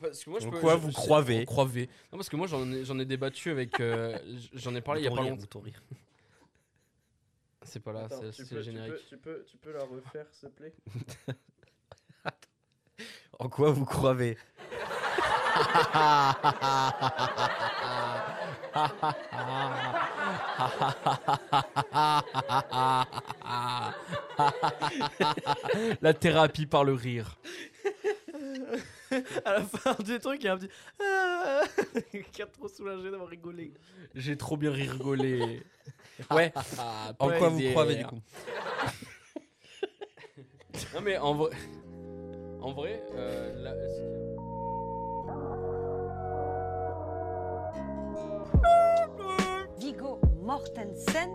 Bah, parce que moi, je En peux- quoi je- vous je- croivez Croivez. Non, parce que moi, j'en ai, j'en ai débattu avec. euh, j- j'en ai parlé il y a pas longtemps. C'est pas là, Attends, c'est tu c'est peux- le tu générique. peux- Tu peux, tu peux la refaire, s'il te plaît? En quoi vous croyez La thérapie par le rire. À la fin du truc, il y a un petit. Ah Qui a trop soulagé d'avoir rigolé. J'ai trop bien rigolé. Ouais. En quoi vous croyez du coup? Non, mais en vrai. En vrai, euh, la- Vigo Mortensen,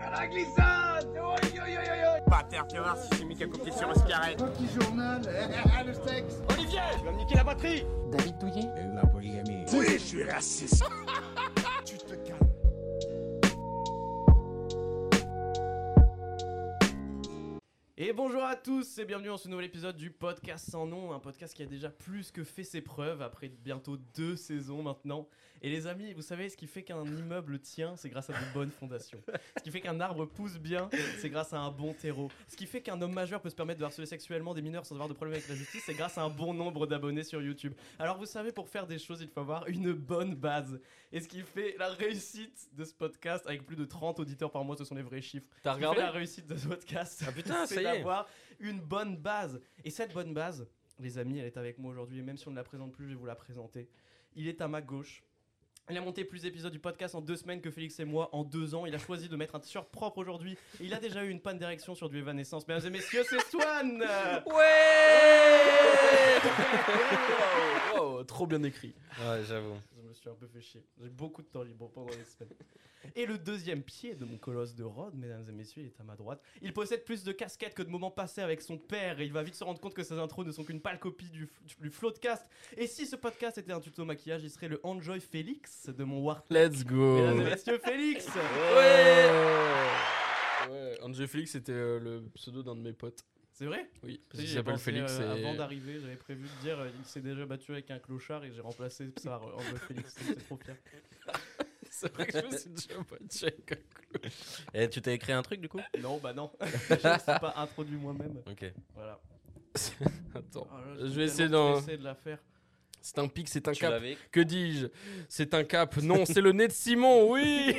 Pater, tu vas voir si c'est mis qu'à copier sur un cigarette. Petit journal, le sexe. Olivier, tu vas me niquer la batterie David Douillet, La polygamie. Oui, je suis raciste. tu te calmes. Et bonjour à tous et bienvenue dans ce nouvel épisode du podcast sans nom, un podcast qui a déjà plus que fait ses preuves après bientôt deux saisons maintenant. Et les amis, vous savez, ce qui fait qu'un immeuble tient, c'est grâce à de bonnes fondations. Ce qui fait qu'un arbre pousse bien, c'est grâce à un bon terreau. Ce qui fait qu'un homme majeur peut se permettre de harceler sexuellement des mineurs sans avoir de problème avec la justice, c'est grâce à un bon nombre d'abonnés sur YouTube. Alors vous savez, pour faire des choses, il faut avoir une bonne base. Et ce qui fait la réussite de ce podcast, avec plus de 30 auditeurs par mois, ce sont les vrais chiffres. T'as Ce qui fait regardé la réussite de ce podcast, Ah putain, c'est d'avoir une bonne base. Et cette bonne base, les amis, elle est avec moi aujourd'hui. Et même si on ne la présente plus, je vais vous la présenter. Il est à ma gauche. Il a monté plus d'épisodes du podcast en deux semaines que Félix et moi en deux ans. Il a choisi de mettre un t-shirt propre aujourd'hui. Il a déjà eu une panne d'érection sur du Evanescence. Mesdames et messieurs, c'est Swan Wow, wow, Trop bien écrit. Ouais, j'avoue. Je me suis un peu fait chier. J'ai beaucoup de temps libre pendant les semaines. Et le deuxième pied de mon colosse de Rhodes, mesdames et messieurs, il est à ma droite. Il possède plus de casquettes que de moments passés avec son père et il va vite se rendre compte que ses intros ne sont qu'une pâle copie du, du floatcast. Et si ce podcast était un tuto maquillage, il serait le Enjoy Félix de mon War. Let's go. Mesdames et messieurs, Félix Ouais. Ouais, André Félix c'était euh, le pseudo d'un de mes potes. C'est vrai Oui, parce qu'il s'appelle Félix. euh, et- Avant d'arriver, j'avais prévu de dire euh, il s'est déjà battu avec un clochard et j'ai remplacé par euh, Enjoy Félix. C'est trop fier. C'est vrai que je me suis déjà battu avec un clown. Et tu t'es écrit un truc du coup? Non, bah non. je ne suis pas introduit moi-même. Ok. Voilà. Attends. Ah là, Je suis vais essayer de la faire. C'est un pic, c'est un Tu cap. Que dis-je? C'est un cap. Non, c'est le nez de Simon, oui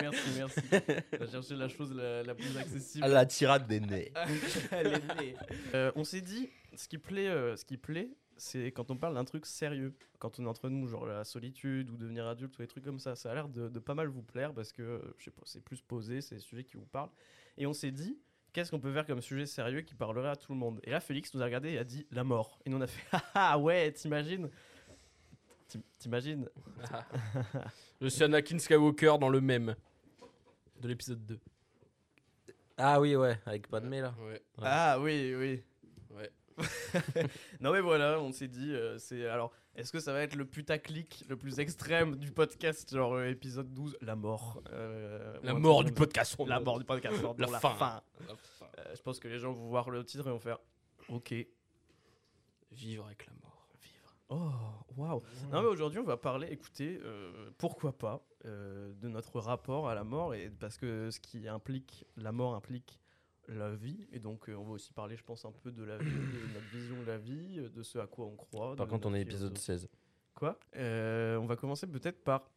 merci, merci. On va chercher la chose la, la plus accessible. À la tirade des nez. Elle est née. Euh, on s'est dit, ce qui plaît, euh, ce qui plaît, c'est quand on parle d'un truc sérieux, quand on est entre nous, genre la solitude ou devenir adulte ou des trucs comme ça. Ça a l'air de, de pas mal vous plaire parce que, euh, je sais pas, c'est plus posé, c'est des sujets qui vous parlent. Et on s'est dit, qu'est-ce qu'on peut faire comme sujet sérieux qui parlerait à tout le monde? Et là, Félix nous a regardé et a dit la mort. Et nous on a fait, ah ah, ouais, t'imagines? T'im- T'imagines? Je suis Anakin Skywalker dans le même de l'épisode 2. Ah oui, ouais, avec pas de mais là. Ouais. Ouais. Ah oui, oui. Ouais. non mais voilà, on s'est dit, euh, c'est alors, est-ce que ça va être le putaclic le plus extrême du podcast, genre euh, épisode 12, la mort euh, La mort du podcast. La mort du podcast, genre, La dont fin. Euh, je pense que les gens vont voir le titre et vont faire, ok, Vivre avec la mort. Oh, waouh. Non mais aujourd'hui on va parler, écoutez, euh, pourquoi pas, euh, de notre rapport à la mort, et parce que ce qui implique, la mort implique la vie, et donc euh, on va aussi parler, je pense, un peu de la vie, de notre vision de la vie, de ce à quoi on croit. Par contre, on est épisode philosophie. 16. Quoi? On va commencer peut-être par.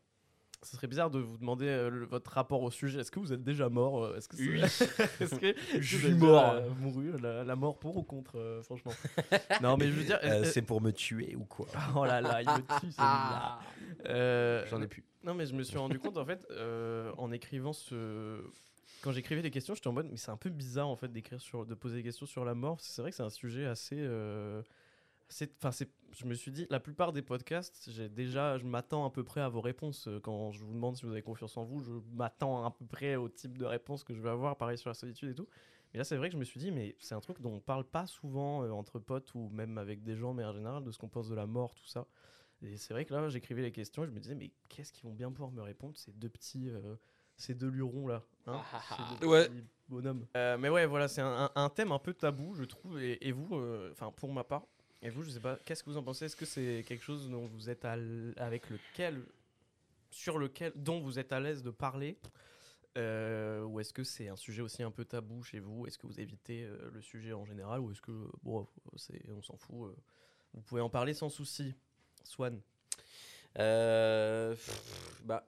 Ce serait bizarre de vous demander euh, le- votre rapport au sujet. Est-ce que vous êtes déjà mort euh, Est-ce que c'est- Oui. Est-ce que Je suis êtes déjà, mort. euh, mouru la, la mort pour ou contre euh, Franchement. non, mais je veux dire. Euh, est-ce- c'est pour me tuer ou quoi Oh là là, il me tue celui-là. Euh, J'en ai plus. Non, mais je me suis rendu compte en fait euh, en écrivant ce. Quand j'écrivais des questions, j'étais en mode, mais c'est un peu bizarre en fait d'écrire sur, de poser des questions sur la mort. parce que C'est vrai que c'est un sujet assez. euh, assez- Enfin, c'est. Je me suis dit, la plupart des podcasts, j'ai déjà, je m'attends à peu près à vos réponses. Euh, Quand je vous demande si vous avez confiance en vous, je m'attends à peu près au type de réponse que je vais avoir, pareil sur la solitude et tout. Mais là, c'est vrai que je me suis dit, mais c'est un truc dont on parle pas souvent euh, entre potes ou même avec des gens, mais en général, de ce qu'on pense de la mort, tout ça. Et c'est vrai que là, j'écrivais les questions et je me disais, mais qu'est-ce qu'ils vont bien pouvoir me répondre, ces deux petits, euh, ces deux lurons là hein, ces deux Ouais. petits bonhommes. Euh, mais ouais, voilà, c'est un, un- un thème un peu tabou, je trouve. Et, et vous, enfin, pour ma part, Et vous, je sais pas, qu'est-ce que vous en pensez? Est-ce que c'est quelque chose dont vous êtes à avec lequel, sur lequel, dont vous êtes à l'aise de parler? Euh, Ou est-ce que c'est un sujet aussi un peu tabou chez vous? Est-ce que vous évitez euh, le sujet en général? Ou est-ce que, bon, c'est, on s'en fout euh, Vous pouvez en parler sans souci. Swan. Euh, pff, bah.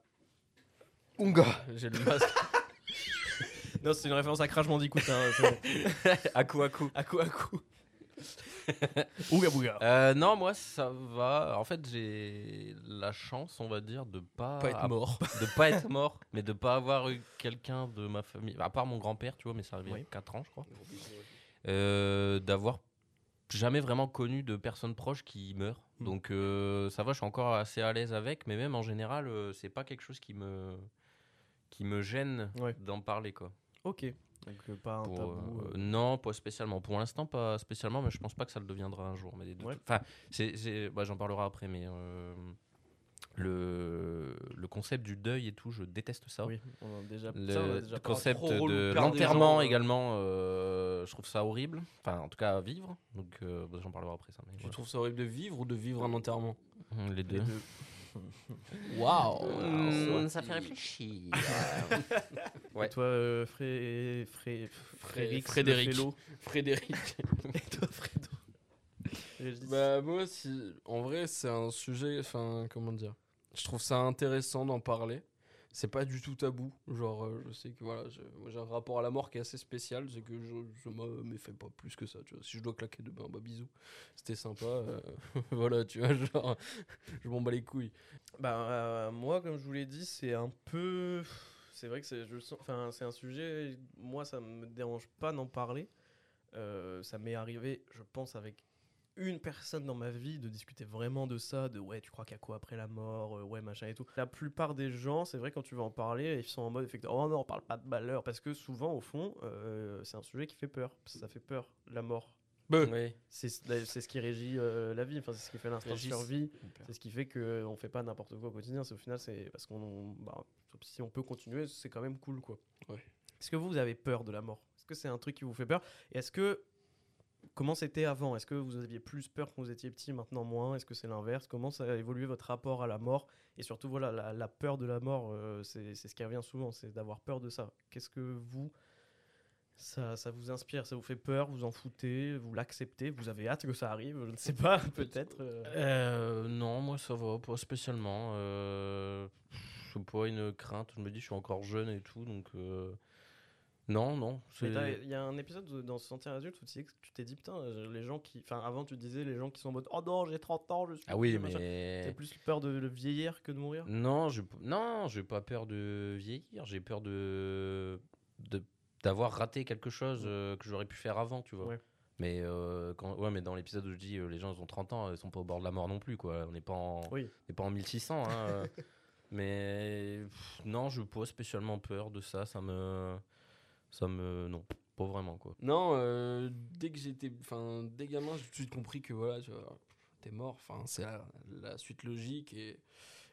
Unga J'ai le masque. Non, c'est une référence à Crash Bandicoot. Hein, à coup à coup. à coup, à coup. Ouga bouga. Euh, non, moi ça va. En fait, j'ai la chance, on va dire, de pas, Pas être mort. de pas être mort, mais de pas avoir eu quelqu'un de ma famille, à part mon grand-père, tu vois, mais ça arrivait Oui. il y a 4 ans, je crois, euh, d'avoir jamais vraiment connu de personnes proches qui meurent. Hmm. Donc euh, ça va, je suis encore assez à l'aise avec, mais même en général, c'est pas quelque chose qui me qui me gêne Ouais. d'en parler quoi. Ok. Donc, euh, pas un Pour, tabou. euh. Non, pas spécialement. Pour l'instant, pas spécialement, mais je pense pas que ça le deviendra un jour. Mais Ouais. enfin, c'est, bah, j'en parlerai après, mais euh, le le concept du deuil et tout, je déteste ça. Oui, on a déjà, Le ça, on a déjà parlé. concept de l'enterrement également, euh, je trouve ça horrible. Enfin, en tout cas, à vivre. Donc, euh, bah, j'en parlerai après ça. mais Tu voilà. trouves ça horrible de vivre ou de vivre un enterrement? Les deux. Les deux. Waouh Hum, ça fait réfléchir. Ouais. Et toi, euh, Fré... Fré... Frédéric, Frédéric. Frédéric. Et toi, Fredo. Bah moi si en vrai c'est un sujet enfin comment dire je trouve ça intéressant d'en parler c'est pas du tout tabou genre euh, je sais que voilà j'ai un rapport à la mort qui est assez spécial c'est que je, je me méfais pas plus que ça tu vois si je dois claquer demain bah bisous c'était sympa euh, voilà tu vois genre je m'en bats les couilles Bah, euh, moi, comme je vous l'ai dit, c'est un peu. C'est vrai que c'est, enfin, un sujet. Moi, ça me dérange pas d'en parler. Ça m'est arrivé, je pense, avec une personne dans ma vie de discuter vraiment de ça, de ouais, tu crois qu'il y a quoi après la mort, euh, ouais, machin et tout. La plupart des gens, c'est vrai, quand tu vas en parler, ils sont en mode effectivement, oh non, on parle pas de malheur, parce que souvent, au fond, euh, c'est un sujet qui fait peur. Ça fait peur, la mort. Oui. C'est c'est ce qui régit euh, la vie, enfin, c'est ce qui fait l'instinct de survie. C'est ce qui fait qu'on fait pas n'importe quoi au quotidien. C'est au final, c'est parce qu'on, bah, si on peut continuer, c'est quand même cool, quoi. Ouais. Est-ce que vous, vous avez peur de la mort? Est-ce que c'est un truc qui vous fait peur? Et est-ce que comment c'était avant? Est-ce que vous aviez plus peur quand vous étiez petit, maintenant moins? Est-ce que c'est l'inverse? Comment ça a évolué votre rapport à la mort? Et surtout, voilà, la, peur de la mort, euh, c'est ce qui revient souvent, c'est d'avoir peur de ça. Qu'est-ce que vous ça, ça vous inspire, ça vous fait peur, vous en foutez, vous l'acceptez, vous avez hâte que ça arrive, je ne sais pas, peut-être. euh. Euh, non, moi ça va, pas spécialement. Euh, c'est pas une crainte. Je me dis, je suis encore jeune et tout, donc non, non. Il y a un épisode de- dans Sentir adulte où tu, t'es dit, putain, les gens qui. Enfin, avant, tu disais les gens qui sont en mode, oh non, j'ai 30 ans, je suis. Ah oui, mais T'as plus peur de, vieillir que de mourir? Non, je non, j'ai pas peur de vieillir. J'ai peur de de- d'avoir raté quelque chose euh, que j'aurais pu faire avant, tu vois. Ouais. Mais euh, quand, ouais, mais dans l'épisode où je dis euh, les gens ils ont 30 ans, ils sont pas au bord de la mort non plus, quoi. On n'est pas en Oui. on pas en 1600. hein, mais pff, non, je pas spécialement peur de ça. Ça me ça me non, pas vraiment quoi. non euh, dès que j'étais enfin dès gamin j'ai tout de suite compris que voilà tu vois t'es mort. Enfin c'est la, la suite logique et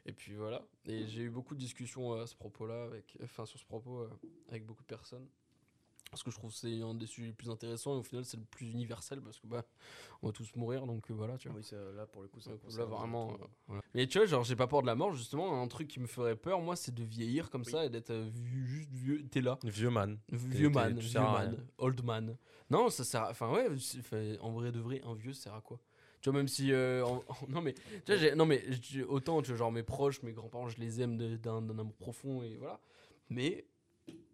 et puis voilà. Et j'ai eu beaucoup de discussions euh, à ce propos là avec enfin sur ce propos euh, avec beaucoup de personnes parce que je trouve que c'est un des sujets les plus intéressants et au final c'est le plus universel parce que bah on va tous mourir donc euh, voilà tu vois Oui, ça- là, pour le coup, ça là vraiment euh, voilà. mais tu vois genre j'ai pas peur de la mort justement un truc qui me ferait peur moi c'est de vieillir comme Oui. ça et d'être euh, juste vieux t'es là Vieux man. Vieux man, vieux man, rien. old man. Non, ça sert à... Enfin, ouais, en vrai de vrai, un vieux, ça sert à quoi? Tu vois, même si... euh, en- en- non, mais... Tu vois, j'ai- non, mais autant, tu vois, genre, mes proches, mes grands-parents, je les aime d'un amour profond, et voilà. Mais,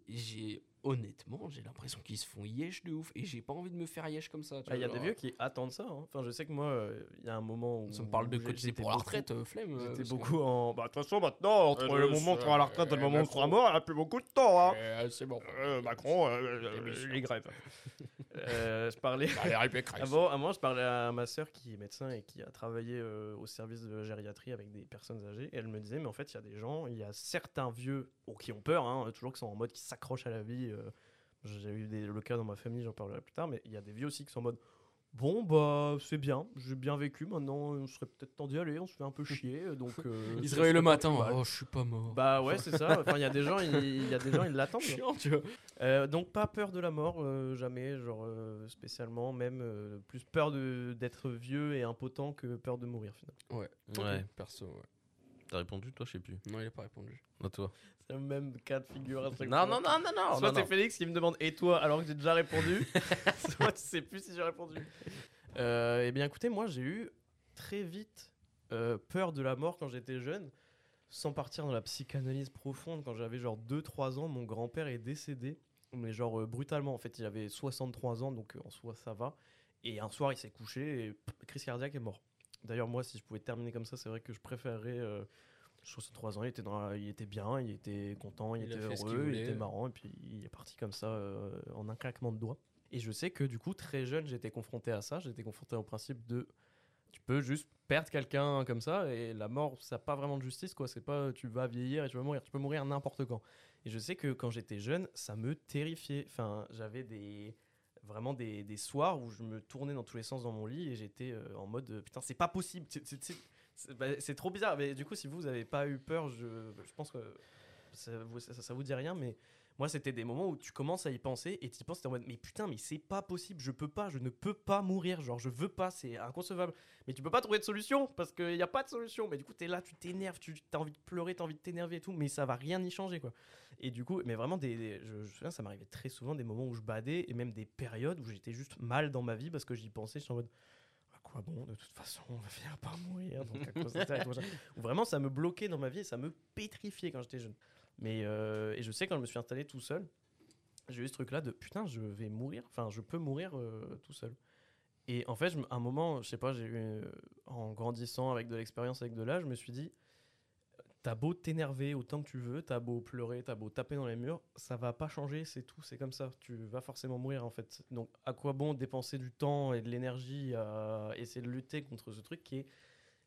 j'ai... Honnêtement, j'ai l'impression qu'ils se font yesh de ouf, et j'ai pas envie de me faire yesh comme ça. tu Bah, Il y a des vieux qui attendent ça. hein. Enfin, je sais que moi, euh, il y a un moment où. Ça me parle de cotiser j'étais pour la retraite, euh, flemme. euh, J'étais que- beaucoup en. Bah, de toute façon, maintenant, entre Euh, le moment où sera à la retraite et le euh, moment où on sera Macron. mort, il n'y a plus beaucoup de temps. Hein. Euh, c'est bon. Euh, Macron, euh, les grèves. Euh, je parlais. Allez, répète, Christ. Avant, avant, je parlais à ma sœur qui est médecin et qui a travaillé euh, au service de gériatrie avec des personnes âgées. Et elle me disait, mais en fait, il y a des gens, il y a certains vieux bon, qui ont peur, hein, toujours qui sont en mode qui s'accrochent à la vie. Euh, J'ai eu des- le cas dans ma famille, j'en parlerai plus tard, mais il y a des vieux aussi qui sont en mode Bon, bah, c'est bien, j'ai bien vécu. Maintenant, on serait peut-être temps d'y aller. On se fait un peu chier. Donc, euh, Il se ça réveille le matin. Oh, je suis pas mort. Bah, ouais, c'est ça. Enfin, il y a des gens, ils- il y a des gens, ils l'attendent. Chiant, tu vois. Euh, donc pas peur de la mort, euh, jamais, genre euh, spécialement, même euh, plus peur de- d'être vieux et impotent que peur de mourir finalement. Ouais. Ouais. Perso, ouais. T'as répondu, toi, je sais plus. Non, il a pas répondu. À toi. C'est le même cas de figure à chaque Non, fois. non, non, non, non. Soit non, c'est non. Félix qui me demande et toi alors que j'ai déjà répondu, soit tu sais plus si j'ai répondu. Euh, eh bien écoutez, moi j'ai eu très vite euh, peur de la mort quand j'étais jeune, sans partir dans la psychanalyse profonde. Quand j'avais genre 2-3 ans, mon grand-père est décédé, mais genre euh, brutalement en fait. Il avait 63 ans, donc euh, en soi ça va. Et un soir il s'est couché et pff, crise cardiaque est mort. D'ailleurs moi si je pouvais terminer comme ça, c'est vrai que je préférerais... euh, 63 ans, il était, dans la- il était bien, il était content, il, était heureux, il était marrant, et puis il est parti comme ça euh, en un claquement de doigts. Et je sais que du coup, très jeune, j'étais confronté à ça, j'étais confronté au principe de tu peux juste perdre quelqu'un comme ça, et la mort, ça n'a pas vraiment de justice, quoi. C'est pas tu vas vieillir et tu vas mourir, tu peux mourir n'importe quand. Et je sais que quand j'étais jeune, ça me terrifiait. Enfin, j'avais des vraiment des, des soirs où je me tournais dans tous les sens dans mon lit et j'étais euh, en mode euh, putain c'est pas possible bah, c'est trop bizarre. Mais du coup si vous avez pas eu peur je, je pense que ça vous, ça, ça vous dit rien mais moi c'était des moments où tu commences à y penser et tu y penses t'es en mode mais putain mais c'est pas possible je peux pas je ne peux pas mourir genre je veux pas c'est inconcevable. Mais tu peux pas trouver de solution parce qu'il n'y a pas de solution. Mais du coup t'es là tu t'énerves tu as envie de pleurer t'as envie de t'énerver et tout mais ça va rien y changer quoi. Et du coup mais vraiment des, je, je ça m'arrivait très souvent des moments où je badais et même des périodes où j'étais juste mal dans ma vie parce que j'y pensais j'étais en mode à quoi bon de toute façon on va par mourir donc à cause de ça et tout vraiment ça me bloquait dans ma vie et ça me pétrifiait quand j'étais jeune mais euh, et je sais quand je me suis installé tout seul j'ai eu ce truc là de putain je vais mourir enfin je peux mourir euh, tout seul et en fait à un moment je sais pas euh, en grandissant avec de l'expérience avec de l'âge je me suis dit T'as beau t'énerver autant que tu veux, t'as beau pleurer, t'as beau taper dans les murs, ça va pas changer, c'est tout, c'est comme ça. Tu vas forcément mourir en fait. Donc à quoi bon dépenser du temps et de l'énergie à essayer de lutter contre ce truc qui est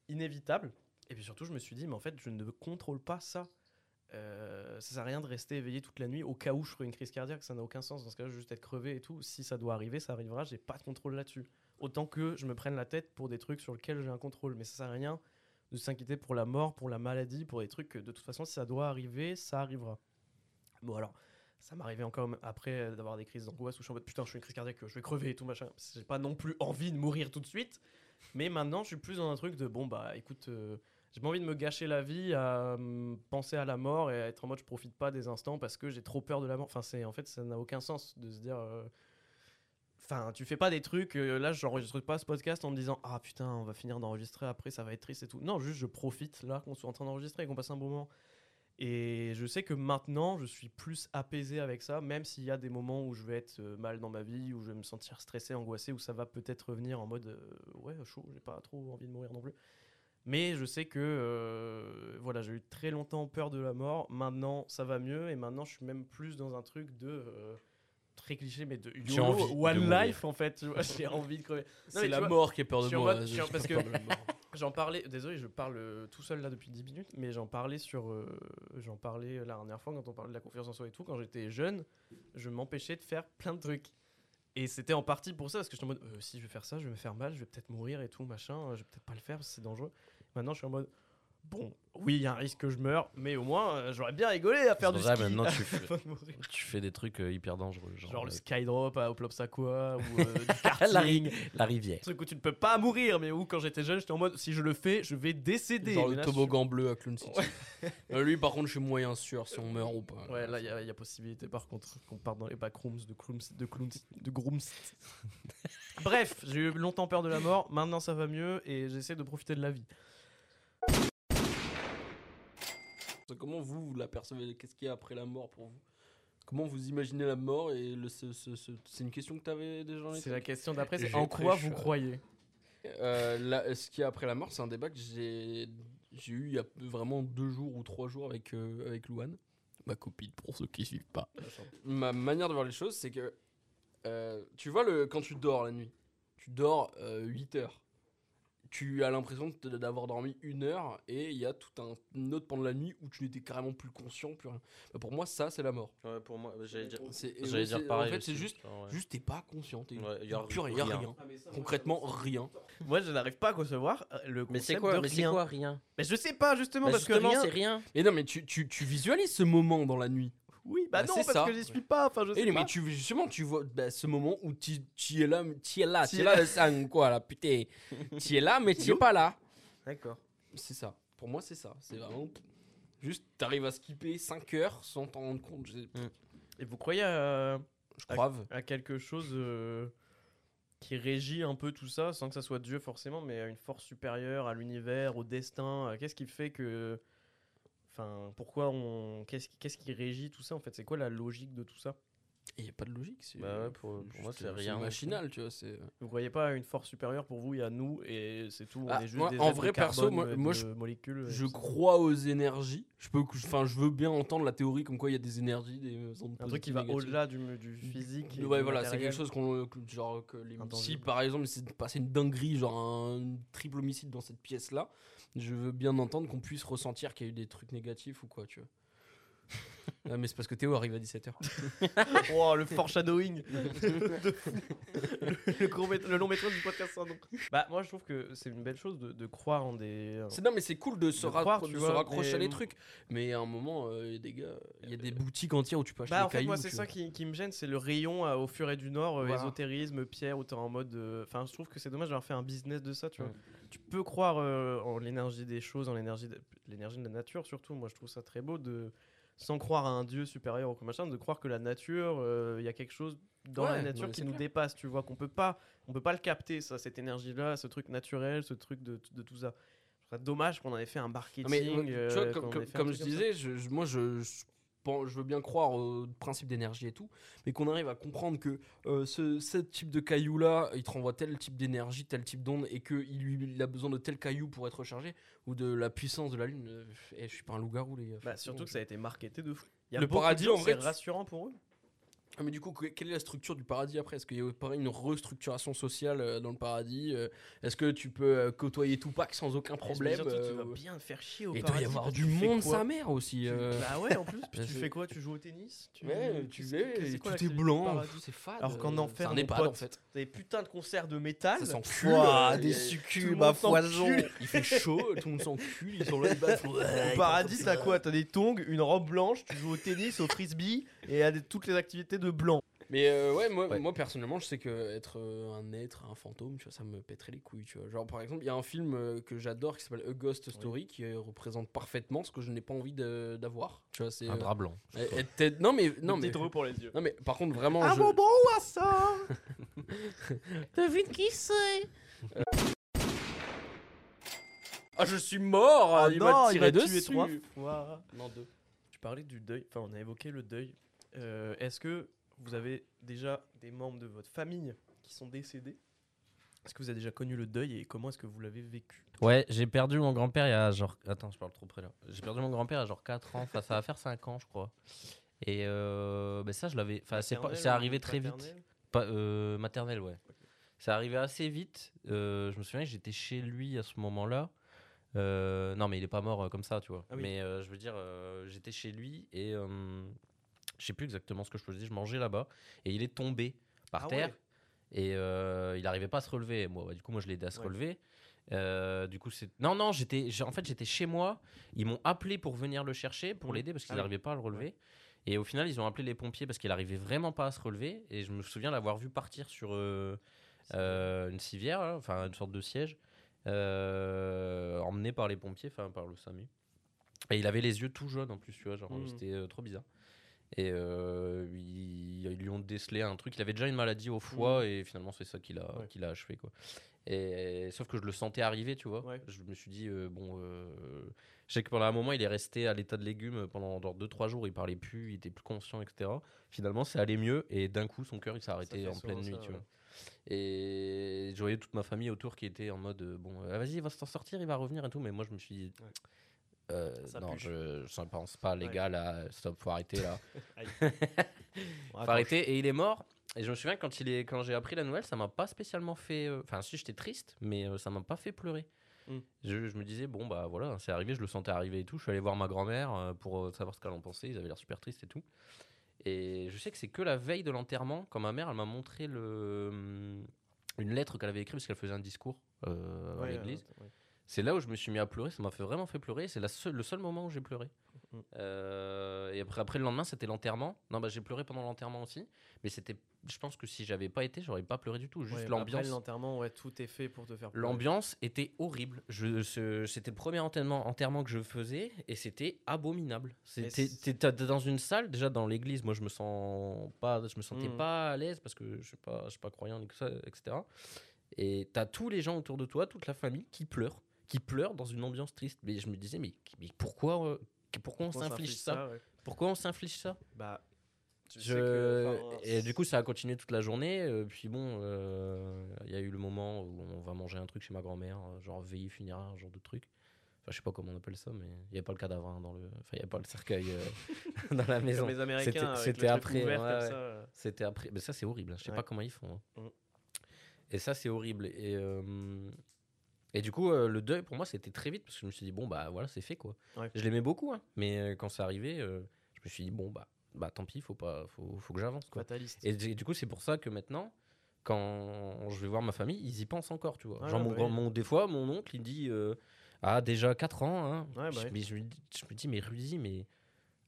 inévitable? Et puis surtout, je me suis dit, mais en fait, je ne contrôle pas ça. Euh, ça sert à rien de rester éveillé toute la nuit au cas où je ferais une crise cardiaque, ça n'a aucun sens. Dans ce cas-là, juste être crevé et tout. Si ça doit arriver, ça arrivera, j'ai pas de contrôle là-dessus. Autant que je me prenne la tête pour des trucs sur lesquels j'ai un contrôle, mais ça sert à rien de s'inquiéter pour la mort, pour la maladie, pour des trucs que de toute façon, si ça doit arriver, ça arrivera. Bon, alors, ça m'arrivait encore après d'avoir des crises d'angoisse où je suis en mode putain, je suis une crise cardiaque, je vais crever et tout machin. J'ai pas non plus envie de mourir tout de suite, mais maintenant, je suis plus dans un truc de bon, bah écoute, euh, j'ai pas envie de me gâcher la vie à hum, penser à la mort et à être en mode je profite pas des instants parce que j'ai trop peur de la mort. Enfin, c'est en fait, ça n'a aucun sens de se dire. euh, Enfin, tu fais pas des trucs. euh, là, j'enregistre pas ce podcast en me disant Ah putain, on va finir d'enregistrer après, ça va être triste et tout. Non, juste je profite là qu'on soit en train d'enregistrer et qu'on passe un bon moment. Et je sais que maintenant, je suis plus apaisé avec ça, même s'il y a des moments où je vais être euh, mal dans ma vie, où je vais me sentir stressé, angoissé, où ça va peut-être revenir en mode Ouais, chaud, j'ai pas trop envie de mourir non plus. Mais je sais que euh, voilà, j'ai eu très longtemps peur de la mort. Maintenant, ça va mieux. Et maintenant, je suis même plus dans un truc de. euh, très cliché, mais de J'ai YOLO, envie de one mourir. life en fait. J'ai envie de crever. C'est la vois, mort qui a peur je de moi. mode- je parce que- de. J'en parlais, désolé, je parle euh, tout seul là depuis 10 minutes, mais j'en parlais sur. euh, j'en parlais la dernière fois quand on parlait de la confiance en soi et tout. Quand j'étais jeune, je m'empêchais de faire plein de trucs. Et c'était en partie pour ça, parce que j'étais en mode euh, si je vais faire ça, je vais me faire mal, je vais peut-être mourir et tout, machin, je vais peut-être pas le faire parce que c'est dangereux. Maintenant, je suis en mode bon, oui, il y a un risque que je meure, mais au moins, euh, j'aurais bien rigolé à faire du vrai, ski. maintenant, tu fais-. Tu des trucs euh, hyper dangereux. Genre, Genre le euh, skydrop à Oplopsaqua ou euh, du la, la rivière. truc où tu ne peux pas mourir, mais où quand j'étais jeune, j'étais en mode si je le fais, je vais décéder. Genre Mais le là, je toboggan bleu à Clown City. Euh, lui, par contre, je suis moyen sûr si on meurt ou pas. Ouais, là, il y, y a possibilité par contre qu'on parte dans les backrooms de Clooms, de Clooms, de Grooms. Bref, j'ai eu longtemps peur de la mort, maintenant ça va mieux et j'essaie de profiter de la vie. Comment vous, vous l'apercevez? Qu'est-ce qu'il y a après la mort pour vous? Comment vous imaginez la mort et le, ce- ce- ce- c'est une question que tu avais déjà C'est la question d'après, c'est en quoi vous euh, croyez? Euh, là, ce qu'il y a après la mort, c'est un débat que j'ai j'ai eu il y a vraiment deux jours ou trois jours avec, euh, avec Louane, ma copine, pour ceux qui suivent pas. Ma manière de voir les choses, c'est que euh, tu vois, le, quand tu dors la nuit, tu dors 8 heures. Tu as l'impression d'avoir dormi une heure et il y a tout un autre pendant la nuit où tu n'étais carrément plus conscient, plus rien. Bah, pour moi, ça, c'est la mort. Ouais, pour moi, bah, j'allais dire. J'allais pareil. En fait, c'est juste, genre, ouais. juste t'es pas conscient. t'es Ouais, y a plus rien, y a rien. rien. Concrètement, rien. Moi, je n'arrive pas à concevoir euh, le Mais c'est concept quoi, de mais c'est rien. quoi rien? Mais je sais pas justement Bah, parce Justement, que rien. c'est rien. Mais non, mais tu, tu, tu visualises ce moment dans la nuit. Oui, bah, Bah, non parce ça. que j'y suis pas. Enfin, je sais Et pas. mais tu, justement, tu vois bah, ce moment où tu es là, tu es là, tu es là, le sang, quoi, là, putain. tu es là, mais tu es pas là. D'accord. C'est ça. Pour moi, c'est ça. C'est vraiment. Juste, t'arrives à skipper 5 heures sans t'en rendre compte. Je, Et vous croyez à, je croive. à quelque chose euh, qui régit un peu tout ça, sans que ça soit Dieu forcément, mais à une force supérieure, à l'univers, au destin euh, Qu'est-ce qui fait que. Enfin, pourquoi on. Qu'est-ce qui, qu'est-ce qui régit tout ça en fait? C'est quoi la logique de tout ça? Il n'y a pas de logique. c'est- Bah ouais, pour- pour moi, c'est euh, rien. machinal, tu vois. C'est. Vous croyez pas à une force supérieure pour vous Il y a nous et c'est tout. Ah, on est juste moi, des en vrai, de perso, moi- euh, moi, je- molécules. Je crois aux énergies. Je peux, enfin, je veux bien entendre la théorie comme quoi il y a des énergies, des ondes Un truc qui va négatives. au-delà du, du physique. Ouais, voilà, c'est quelque chose qu'on, genre que les, si par exemple il s'est passé une dinguerie, genre un triple homicide dans cette pièce-là, je veux bien entendre qu'on puisse ressentir qu'il y a eu des trucs négatifs ou quoi, tu vois. Ah, mais c'est parce que Théo arrive à 17h. Oh, le foreshadowing le, court mét- le long métrage du podcast sans nom. Bah, moi, je trouve que c'est une belle chose de, de croire en des. C'est- non, mais c'est cool de se, De croire, raccro- tu de se raccrocher à les trucs. Mais à un moment, euh, il y a des gars, il y a des boutiques entières où tu peux acheter Bah, des en fait, cailloux. moi, c'est ça qui, qui me gêne, c'est le rayon euh, au Furet du Nord, euh, Voilà. ésotérisme, pierre, où t'es en mode. euh, Enfin, je trouve que c'est dommage d'avoir fait un business de ça, tu vois. Tu peux croire euh, en l'énergie des choses, en l'énergie de, l'énergie de la nature, surtout. Moi, je trouve ça très beau de. Sans croire à un dieu supérieur ou quoi machin, de croire que la nature, euh, il y a quelque chose dans Ouais, la nature qui nous clair. dépasse, tu vois, qu'on peut pas, on peut pas le capter, ça, cette énergie-là, ce truc naturel, ce truc de, de tout ça. Dommage qu'on avait fait un marketing. Non, mais, euh, tu vois, qu'on comme, ait je disais, je, moi je, je veux bien croire au principe d'énergie et tout, mais qu'on arrive à comprendre que euh, ce, ce type de caillou-là, il te renvoie tel type d'énergie, tel type d'onde, et qu'il il a besoin de tel caillou pour être rechargé, ou de la puissance de la lune. euh, eh, je suis pas un loup-garou, les gars. Bah, surtout que ça a été marketé de fou. Il y a Le paradis, en vrai, c'est rassurant pour eux. Ah, mais du coup, que- quelle est la structure du paradis après? Est-ce qu'il y a pareil une restructuration sociale euh, dans le paradis euh, Est-ce que tu peux euh, côtoyer Tupac sans aucun problème Surtout, tu vas bien te faire chier au Et il doit y paradis, avoir du monde, sa mère aussi. Tu- euh. Bah ouais, en plus. Puis tu fais quoi? Tu joues au tennis? Tu... Ouais, tu sais- tout est blanc, paradis? C'est fade. Alors qu'en enfer, mon EHPAD pote, en fait. T'as des putains de concerts de métal. Ça s'encule. Des succubes monde s'encule. Il fait chaud, tout le monde s'encule, ils sont là. Au paradis, t'as quoi? T'as des tongs, une robe blanche, tu joues au tennis, au frisbee et à toutes les activités de blanc. Mais euh, ouais, moi, Ouais. moi personnellement, je sais que être euh, un être, un fantôme, tu vois, ça me pèterait les couilles, tu vois. Genre par exemple, il y a un film euh, que j'adore qui s'appelle A Ghost Story qui représente parfaitement ce que je n'ai pas envie d'avoir, tu vois. C'est Un euh, drap blanc. être- non mais non mais pour les yeux. non mais par contre vraiment. Ah je- bon bon à ça Devine qui c'est Ah je suis mort. Ah il non, m'a il tiré m'a tué dessus. trois fois. Non deux. Tu parlais du deuil, enfin on a évoqué le deuil. Euh, Est-ce que vous avez déjà des membres de votre famille qui sont décédés? Est-ce que vous avez déjà connu le deuil et comment est-ce que vous l'avez vécu? Ouais, j'ai perdu mon grand-père il y a genre. Attends, je parle trop près là. J'ai perdu mon grand-père il y a genre 4 ans. Enfin, ça va faire 5 ans, je crois. Et euh, ben ça, je l'avais. Enfin, c'est pas- arrivé très vite. Pas, euh, maternelle, ouais. C'est arrivé assez vite. Euh, je me souviens que j'étais chez lui à ce moment-là. Non, mais il est pas mort comme ça, tu vois. Ah oui. Mais je veux dire, j'étais chez lui et je sais plus exactement ce que je faisais. Je mangeais là-bas et il est tombé par Ah terre ouais. et euh, il n'arrivait pas à se relever. Moi, du coup, moi, je l'ai aidé à se Ouais. relever. Euh, du coup, c'est non, non, j'étais, en fait, j'étais chez moi. Ils m'ont appelé pour venir le chercher, pour Mhm. l'aider parce qu'ils Ah oui. n'arrivaient pas à le relever. Et au final, ils ont appelé les pompiers parce qu'il arrivait vraiment pas à se relever. Et je me souviens l'avoir vu partir sur euh, une civière, là, enfin une sorte de siège, emmené par les pompiers, enfin par le SAMU. Et il avait les yeux tout jaunes en plus, tu vois, genre Mhm. c'était trop bizarre. Et euh, ils, ils lui ont décelé un truc. Il avait déjà une maladie au foie et finalement c'est ça qui l'a Ouais. qui l'a achevé quoi. Et sauf que je le sentais arriver, tu vois. Ouais. Je me suis dit euh, bon, euh, je sais que pendant un moment il est resté à l'état de légume pendant 2-3 jours. Il parlait plus, il était plus conscient, etc. Finalement c'est allé mieux et d'un coup son cœur il s'est arrêté en pleine nuit, ça, tu ouais. vois. Et je voyais toute ma famille autour qui était en mode bon, vas-y, il va s'en sortir, il va revenir et tout. Mais moi je me suis dit. Euh, non, pue. je, ne pense pas, les Ouais. gars, là, stop, faut arrêter là. Faut arrêter. Et il est mort. et je me souviens quand, il est, quand j'ai appris la nouvelle, ça m'a pas spécialement fait. euh, Enfin, si j'étais triste, mais euh, ça m'a pas fait pleurer. Mm. Je, je me disais, bon, bah voilà, c'est arrivé, je le sentais arriver et tout. Je suis allé voir ma grand-mère pour savoir ce qu'elle en pensait. Ils avaient l'air super tristes et tout. Et je sais que c'est que la veille de l'enterrement, quand ma mère, elle m'a montré le, hum, une lettre qu'elle avait écrite parce qu'elle faisait un discours euh, à l'église. ouais. C'est là où je me suis mis à pleurer, ça m'a fait vraiment fait pleurer. C'est le seul moment où j'ai pleuré. Mhm. Euh, et après, après le lendemain, c'était l'enterrement. Non, bah j'ai pleuré pendant l'enterrement aussi. Mais c'était, je pense que si j'avais pas été, j'aurais pas pleuré du tout. Juste Ouais, bah, après, l'ambiance. l'enterrement, ouais, tout est fait pour te faire pleurer. L'ambiance était horrible. Je, c'était le premier enterrement, enterrement que je faisais et c'était abominable. C'était, dans une salle déjà dans l'église. Moi, je me sens pas, je me sentais Mhm. pas à l'aise parce que je suis pas, je suis pas croyant etc. Et t'as tous les gens autour de toi, toute la famille qui pleurent, qui pleurent dans une ambiance triste. Mais je me disais, mais, mais pourquoi, euh, pourquoi on s'inflige ça, ouais. Pourquoi on s'inflige ça Bah, tu je... sais que, enfin, Et du coup, ça a continué toute la journée. euh, puis bon, euh, il y a eu le moment où on va manger un truc chez ma grand-mère, genre veillée funéraire, genre de truc. Enfin, je sais pas comment on appelle ça, mais il n'y avait pas le cadavre hein, dans le. Enfin, il n'y avait pas le cercueil euh, dans la maison. Comme les Américains, C'était- après, ouais, ouais. C'était après. Mais ça, c'est horrible. hein, Je sais Ouais. pas comment ils font. hein. Mm. Et ça, c'est horrible. Et, euh, et du coup, euh, le deuil, pour moi, c'était très vite parce que je me suis dit, bon, bah voilà, c'est fait quoi. Ouais. Je l'aimais beaucoup, hein, mais euh, quand c'est arrivé, euh, je me suis dit, bon, bah, bah tant pis, faut, pas, faut, faut que j'avance quoi. Fataliste. Et du coup, c'est pour ça que maintenant, quand je vais voir ma famille, ils y pensent encore, tu vois. Genre, ouais, mon bah grand, mon- des fois, mon oncle, il dit Ah, déjà 4 ans, hein. Ouais, bah je, oui. mais je, dis- je me dis, mais Rudy, mais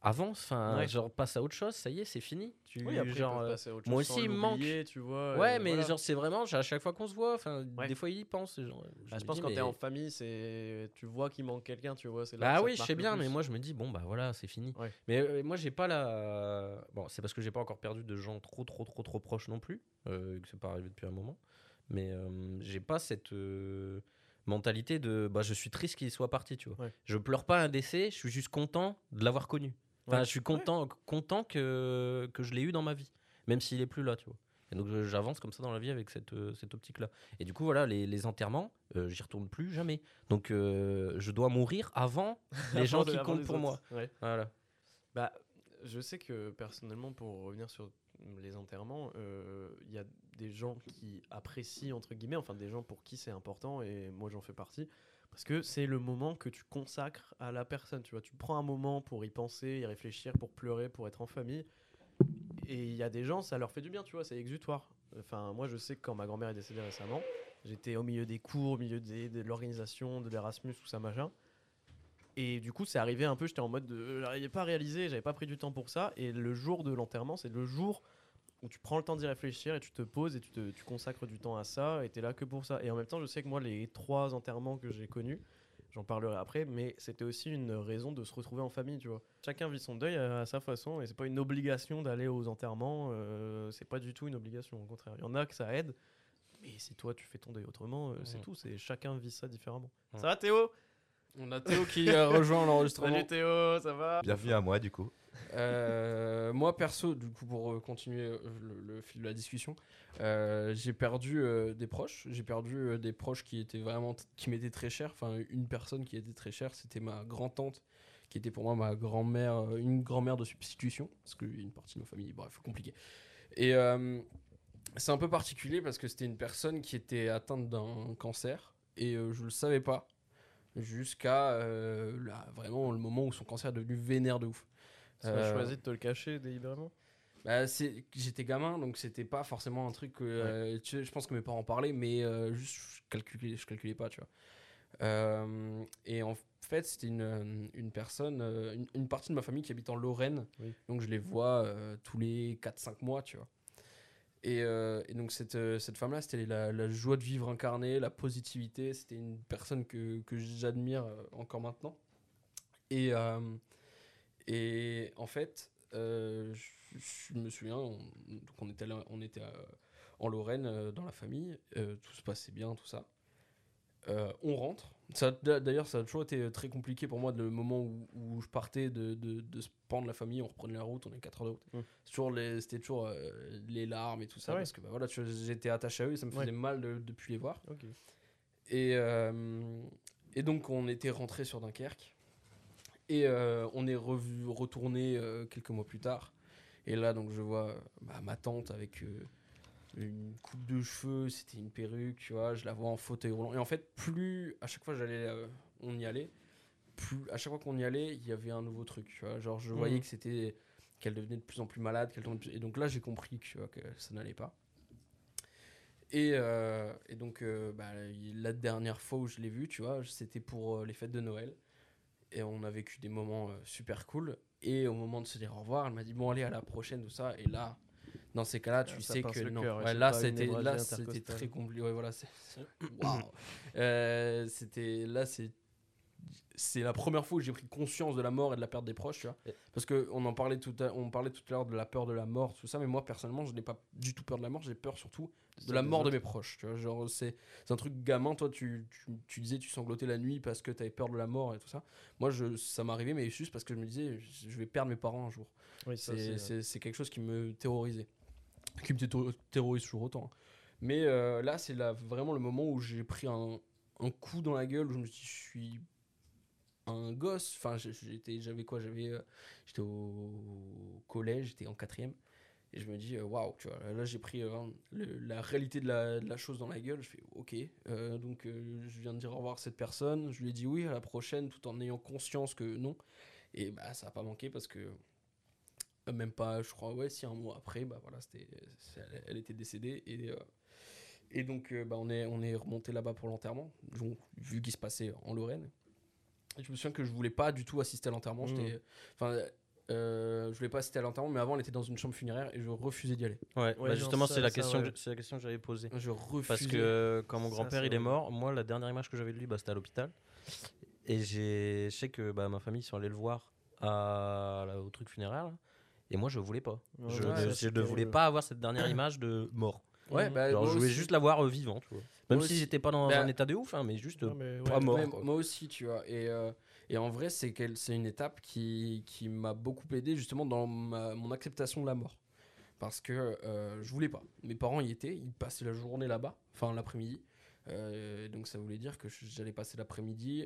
avance, enfin, Ouais. genre, passe à autre chose, ça y est, c'est fini. Tu, Oui, après, genre, euh, moi aussi, il me manque. tu vois. Ouais, euh, mais voilà. genre, c'est vraiment, à chaque fois qu'on se voit, enfin, Ouais. des fois, il y pense. Genre, Bah, je pense dis, quand t'es mais- en famille, c'est tu vois qu'il manque quelqu'un, tu vois. là Bah oui, je sais bien, plus. mais moi je me dis, bon bah voilà, c'est fini. Ouais. Mais euh, moi j'ai pas la. Bon, c'est parce que j'ai pas encore perdu de gens trop, trop, trop, trop proches non plus, euh, que c'est pas arrivé depuis un moment. Mais euh, j'ai pas cette euh, mentalité de bah je suis triste qu'il soit parti, tu vois. Je pleure pas un décès, je suis juste content de l'avoir connu. Enfin, Ouais. je suis content, content que, que je l'ai eu dans ma vie, même s'il est plus là, tu vois. Et donc j'avance comme ça dans la vie avec cette, euh, cette optique-là. Et du coup, voilà, les, les enterrements, euh, j'y retourne plus jamais. Donc euh, je dois mourir avant les gens qui comptent pour moi. Ouais. Voilà. Bah, je sais que personnellement, pour revenir sur les enterrements, euh, il y a des gens qui apprécient, entre guillemets, enfin des gens pour qui c'est important, et moi j'en fais partie, parce que c'est le moment que tu consacres à la personne, tu vois. Tu prends un moment pour y penser, y réfléchir, pour pleurer, pour être en famille. Et il y a des gens, ça leur fait du bien, tu vois, c'est exutoire. Enfin, moi je sais que quand ma grand-mère est décédée récemment, j'étais au milieu des cours, au milieu de l'organisation, de l'Erasmus, tout ça, machin. Et du coup, c'est arrivé un peu, j'étais en mode de. J'arrivais pas à réaliser, j'avais pas pris du temps pour ça. Et le jour de l'enterrement, c'est le jour où tu prends le temps d'y réfléchir et tu te poses et tu, te, tu consacres du temps à ça et t'es là que pour ça. Et en même temps, je sais que moi, les trois enterrements que j'ai connus, j'en parlerai après, mais c'était aussi une raison de se retrouver en famille, tu vois. Chacun vit son deuil à, à sa façon et c'est pas une obligation d'aller aux enterrements, euh, c'est pas du tout une obligation, au contraire. Il y en a que ça aide, mais si toi tu fais ton deuil autrement, euh, c'est Mhm. tout, c'est chacun vit ça différemment. Ouais. Ça va Théo? On a Théo qui a rejoint l'enregistrement. Salut Théo, ça va Bienvenue à moi du coup. Euh, moi perso, du coup, pour euh, continuer euh, le, le fil de la discussion, euh, j'ai perdu euh, des proches. J'ai perdu euh, des proches qui étaient vraiment, qui m'étaient très chers. Enfin, une personne qui était très chère, c'était ma grand-tante, qui était pour moi ma grand-mère, une grand-mère de substitution, parce qu'une partie de ma famille, bref, compliqué. Et euh, c'est un peu particulier parce que c'était une personne qui était atteinte d'un cancer et euh, je le savais pas jusqu'à euh, vraiment le moment où son cancer est devenu vénère de ouf. Tu as Euh, choisi de te le cacher délibérément? Bah, j'étais gamin, donc c'était pas forcément un truc que euh, tu sais, je pense que mes parents parlaient, mais juste je calculais, je calculais pas, tu vois. Euh, et en fait, c'était une, une personne, une, une partie de ma famille qui habite en Lorraine, Oui. donc je les vois euh, tous les 4-5 mois, tu vois. Et, euh, et donc cette, euh, cette femme-là, c'était la, joie de vivre incarnée, la positivité, c'était une personne que, que j'admire euh, encore maintenant. Et, et en fait, je, me souviens, on, donc on était, on était en Lorraine dans la famille, tout se passait bien, tout ça. On rentre. D'ailleurs, ça a toujours été très compliqué pour moi, le moment où, où je partais de, de, de se prendre la famille, on reprenait la route, on est 4 heures de route. Mm. Toujours les- C'était toujours euh, les larmes et tout ça, Ah ouais. parce que bah, voilà, j'étais attaché à eux et ça me Ouais. faisait mal de ne plus les voir. Et, euh, et donc, on était rentré sur Dunkerque. Et euh, on est revu, retourné quelques mois plus tard. Et là, donc, je vois bah, ma tante avec, une coupe de cheveux, c'était une perruque, tu vois. Je la vois en fauteuil roulant. Et en fait, plus à chaque fois j'allais, euh, on y allait, plus à chaque fois qu'on y allait, il y avait un nouveau truc, tu vois. Genre, je voyais Mhm. que c'était qu'elle devenait de plus en plus malade, qu'elle plus- et donc là j'ai compris que, tu vois, que ça n'allait pas. Et, euh, et donc euh, bah, la dernière fois où je l'ai vue, tu vois, c'était pour les fêtes de Noël. Et on a vécu des moments super cool. Et au moment de se dire au revoir, elle m'a dit bon allez à la prochaine tout ça. Et là, dans ces cas-là, tu Ah, ça sais que non. cœur, ouais, là c'était là très compliqué. Ouais, voilà, waouh. Euh, c'était là c'est c'est la première fois où j'ai pris conscience de la mort et de la perte des proches, tu vois. Parce que on en parlait tout à, on parlait tout à l'heure de la peur de la mort, tout ça, mais moi personnellement, je n'ai pas du tout peur de la mort, j'ai peur surtout de la mort de mes proches, tu vois. Genre c'est c'est un truc gamin, toi tu, tu, tu disais tu sanglotais la nuit parce que tu avais peur de la mort et tout ça. Moi je ça m'arrivait mais juste parce que je me disais je vais perdre mes parents un jour. Oui, ça, C'est- quelque chose qui me terrorisait. Qui me terro- terrorise toujours autant. hein. Mais euh, là, c'est vraiment le moment où j'ai pris un, un coup dans la gueule, où je me suis dit, je suis un gosse. Enfin, j'avais quoi J'avais, euh, J'étais au collège, j'étais en quatrième. Et je me dis, euh, waouh, tu vois, là j'ai pris euh, le- la réalité de la, de la chose dans la gueule. Je fais, ok, euh, donc euh, je viens de dire au revoir à cette personne. Je lui ai dit oui à la prochaine tout en ayant conscience que non. Et bah, ça n'a pas manqué parce que euh, même pas, je crois, ouais, si un mois après, bah voilà, c'était, c'est- elle, elle était décédée et, euh, et donc euh, bah, on est, on est remonté là-bas pour l'enterrement, donc, vu qu'il se passait en Lorraine. Et je me souviens que je voulais pas du tout assister à l'enterrement, j'étais, enfin, euh, je voulais pas assister à l'enterrement, mais avant elle était dans une chambre funéraire et je refusais d'y aller. Ouais, Ouais, bah justement, ça- c'est la, ça, question ouais. que- c'est la question que j'avais posée. Je refusais. Parce que euh, quand mon grand-père il est mort, moi la dernière image que j'avais de lui, bah, c'était à l'hôpital. Et j'ai, je sais que bah, ma famille ils sont allés le voir à, là, au truc funéraire. là. Et moi je voulais pas. Ouais, je ouais, ne, je voulais pas avoir cette dernière image de mort. ouais, Mhm. bah, Genre, je voulais aussi. juste la voir euh, vivant, tu vois. Même Moi si aussi. j'étais pas dans Bah, un état de ouf, hein, mais juste Non, euh, mais pas mort. Quoi. moi aussi, tu vois. Et, euh, et en vrai, c'est une étape qui, qui m'a beaucoup aidé justement dans ma- mon acceptation de la mort. Parce que euh, je voulais pas. Mes parents y étaient, ils passaient la journée là-bas, enfin l'après-midi. Euh, donc ça voulait dire que j'allais passer l'après-midi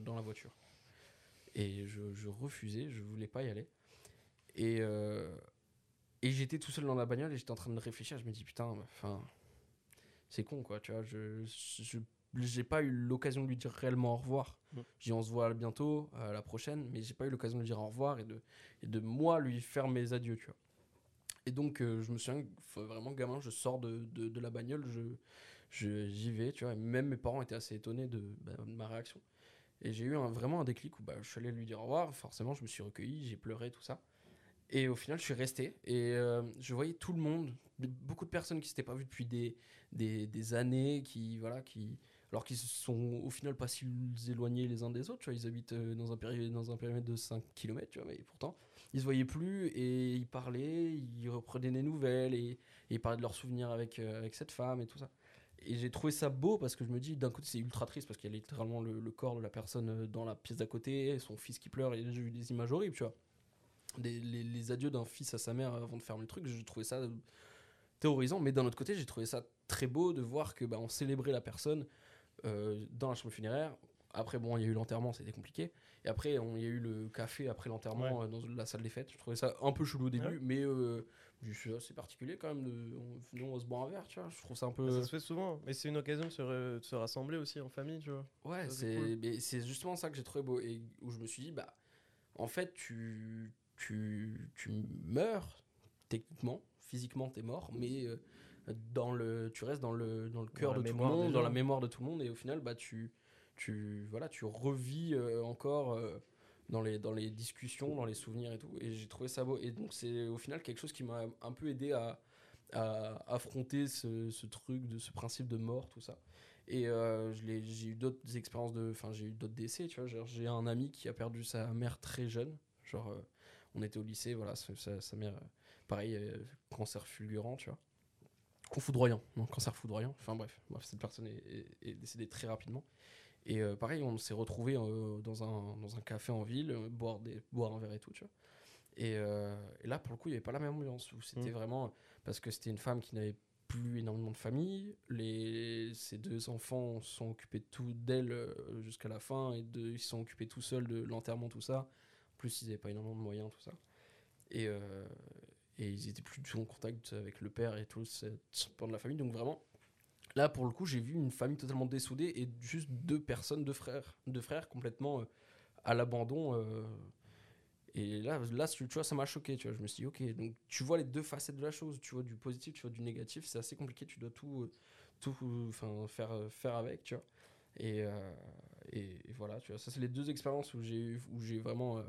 dans la voiture. Et je, je refusais, je voulais pas y aller. Et, euh, et j'étais tout seul dans la bagnole et j'étais en train de réfléchir. Je me dis putain, enfin, c'est con quoi, tu vois. Je, je, j'ai pas eu l'occasion de lui dire réellement au revoir. Mm. Je dis on se voit bientôt, à la prochaine, mais j'ai pas eu l'occasion de lui dire au revoir et de, et de moi lui faire mes adieux, tu vois. Et donc euh, je me souviens, vraiment gamin, je sors de, de, de la bagnole, je, je, j'y vais, tu vois. Et même mes parents étaient assez étonnés de, bah, de ma réaction. Et j'ai eu un, vraiment un déclic où bah, je suis allé lui dire au revoir. Forcément, je me suis recueilli, j'ai pleuré, tout ça. Et au final, je suis resté. Et euh, je voyais tout le monde, de- beaucoup de personnes qui s'étaient pas vues depuis des, années, qui, voilà, qui, alors qu'ils sont au final pas si éloignés les uns des autres. Tu vois, ils habitent euh, dans un, périmètre de 5 km, tu vois, mais pourtant, ils se voyaient plus et ils parlaient, ils reprenaient des nouvelles et, ils parlaient de leurs souvenirs avec, euh, avec cette femme et tout ça. Et j'ai trouvé ça beau parce que je me dis, d'un côté, c'est ultra triste parce qu'il y a littéralement le, le corps de la personne dans la pièce d'à côté, son fils qui pleure, et j'ai vu des images horribles, tu vois. Des- les, les adieux d'un fils à sa mère avant de fermer le truc, j'ai trouvé ça euh, terrorisant, mais d'un autre côté, j'ai trouvé ça très beau de voir que bah, on célébrait la personne euh, dans la chambre funéraire. Après, bon, il y a eu l'enterrement, c'était compliqué. Et après, on- il y a eu le café après l'enterrement euh, dans la salle des fêtes. Je trouvais ça un peu chelou au début, Ouais. mais euh, suis assez particulier quand même. De, on, se boit un verre, tu vois. Je trouve ça un peu. Bah, Ça se fait souvent, mais c'est une occasion de se, re- de se rassembler aussi en famille, tu vois. Ouais, c'est c'est cool. c'est justement ça que j'ai trouvé beau et où je me suis dit bah en fait tu tu tu meurs techniquement, physiquement t'es mort, mais euh, dans le tu restes dans le dans le cœur de tout le monde, dans la mémoire de tout le monde et au final bah tu tu voilà, tu revis euh, encore euh, dans les dans les discussions, dans les souvenirs et tout et j'ai trouvé ça beau et donc c'est au final quelque chose qui m'a un peu aidé à à affronter ce, ce truc de ce principe de mort tout ça et euh, j'ai eu d'autres expériences de. Enfin, j'ai eu d'autres décès, tu vois. J'ai un ami qui a perdu sa mère très jeune. Genre, on était au lycée, voilà, sa, mère, euh, pareil, euh, cancer fulgurant, tu vois. Ou foudroyant, non, cancer foudroyant. Enfin, bref, bref cette personne est, est- est décédée très rapidement. Et euh, pareil, on s'est retrouvés euh, dans, un, dans un café en ville, euh, boire, des, boire un verre et tout, tu vois. Et, et là, pour le coup, il n'y avait pas la même ambiance. Où c'était Mm. vraiment. Parce que c'était une femme qui n'avait plus énormément de famille. Les, ses deux enfants sont occupés de tout d'elle jusqu'à la fin. Et de, ils sont occupés tout seuls de l'enterrement, tout ça. Plus, ils n'avaient pas énormément de moyens, tout ça. Et, euh, et ils étaient plus du tout en contact avec le père et tout ce pan de la famille. Donc vraiment, là pour le coup, j'ai vu une famille totalement dessoudée et juste deux personnes, deux frères, deux frères complètement euh, à l'abandon. euh, et là, là, tu vois, ça m'a choqué. Tu vois, je me suis dit, ok, donc tu vois les deux facettes de la chose. Tu vois du positif, tu vois du négatif. C'est assez compliqué. Tu dois tout, tout, faire, faire avec, tu vois. Et, et, et voilà, tu vois, ça c'est les deux expériences où j'ai où j'ai vraiment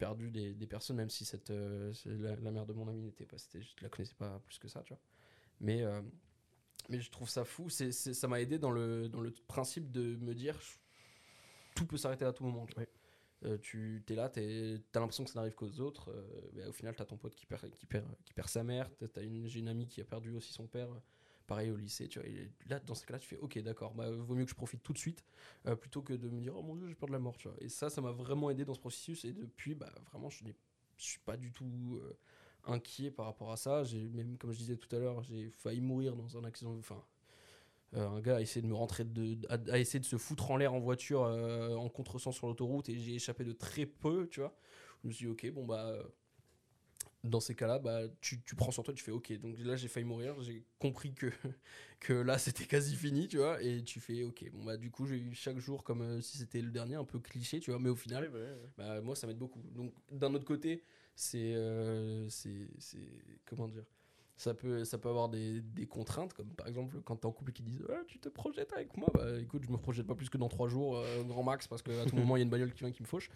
perdu des, des personnes, même si cette, euh, la, la mère de mon ami n'était pas, c'était, je la connaissais pas plus que ça, tu vois. Mais, euh, mais je trouve ça fou. C'est, c'est- ça m'a aidé dans le, dans le principe de me dire, tout peut s'arrêter à tout moment. tu vois. Euh, tu es là, tu as l'impression que ça n'arrive qu'aux autres. mais au final, tu as ton pote qui perd, qui perd, qui perd sa mère. T'as- t'as une, j'ai une amie qui a perdu aussi son père. Pareil au lycée, tu vois. et là, dans ce cas-là, tu fais OK, d'accord, bah, vaut mieux que je profite tout de suite euh, plutôt que de me dire Oh mon dieu, j'ai peur de la mort, tu vois. Et ça, ça m'a vraiment aidé dans ce processus. Et depuis, bah, vraiment, je je suis pas du tout euh, inquiet par rapport à ça. J'ai même, comme je disais tout à l'heure, j'ai failli mourir dans un accident. Enfin, euh, un gars a essayé de me rentrer, de, a, essayé de se foutre en l'air en voiture euh, en contresens sur l'autoroute et j'ai échappé de très peu, tu vois. Je me suis dit, ok, bon bah, dans ces cas-là, bah, tu, tu prends sur toi, tu fais, ok. Donc là, j'ai failli mourir, j'ai compris que, que là, c'était quasi fini, tu vois. Et tu fais, ok, bon bah, du coup, j'ai eu chaque jour comme euh, si c'était le dernier, un peu cliché, tu vois. Mais au final, bah, moi, ça m'aide beaucoup. Donc, d'un autre côté, c'est. euh, c'est. c'est- Comment dire ça peut, ça peut avoir des, des contraintes, comme par exemple quand t'es en couple et qu'ils disent Ah, Tu te projettes avec moi Bah écoute, je me projette pas plus que dans 3 jours, euh, grand max, parce qu'à tout moment il y a une bagnole qui vient qui me fauche.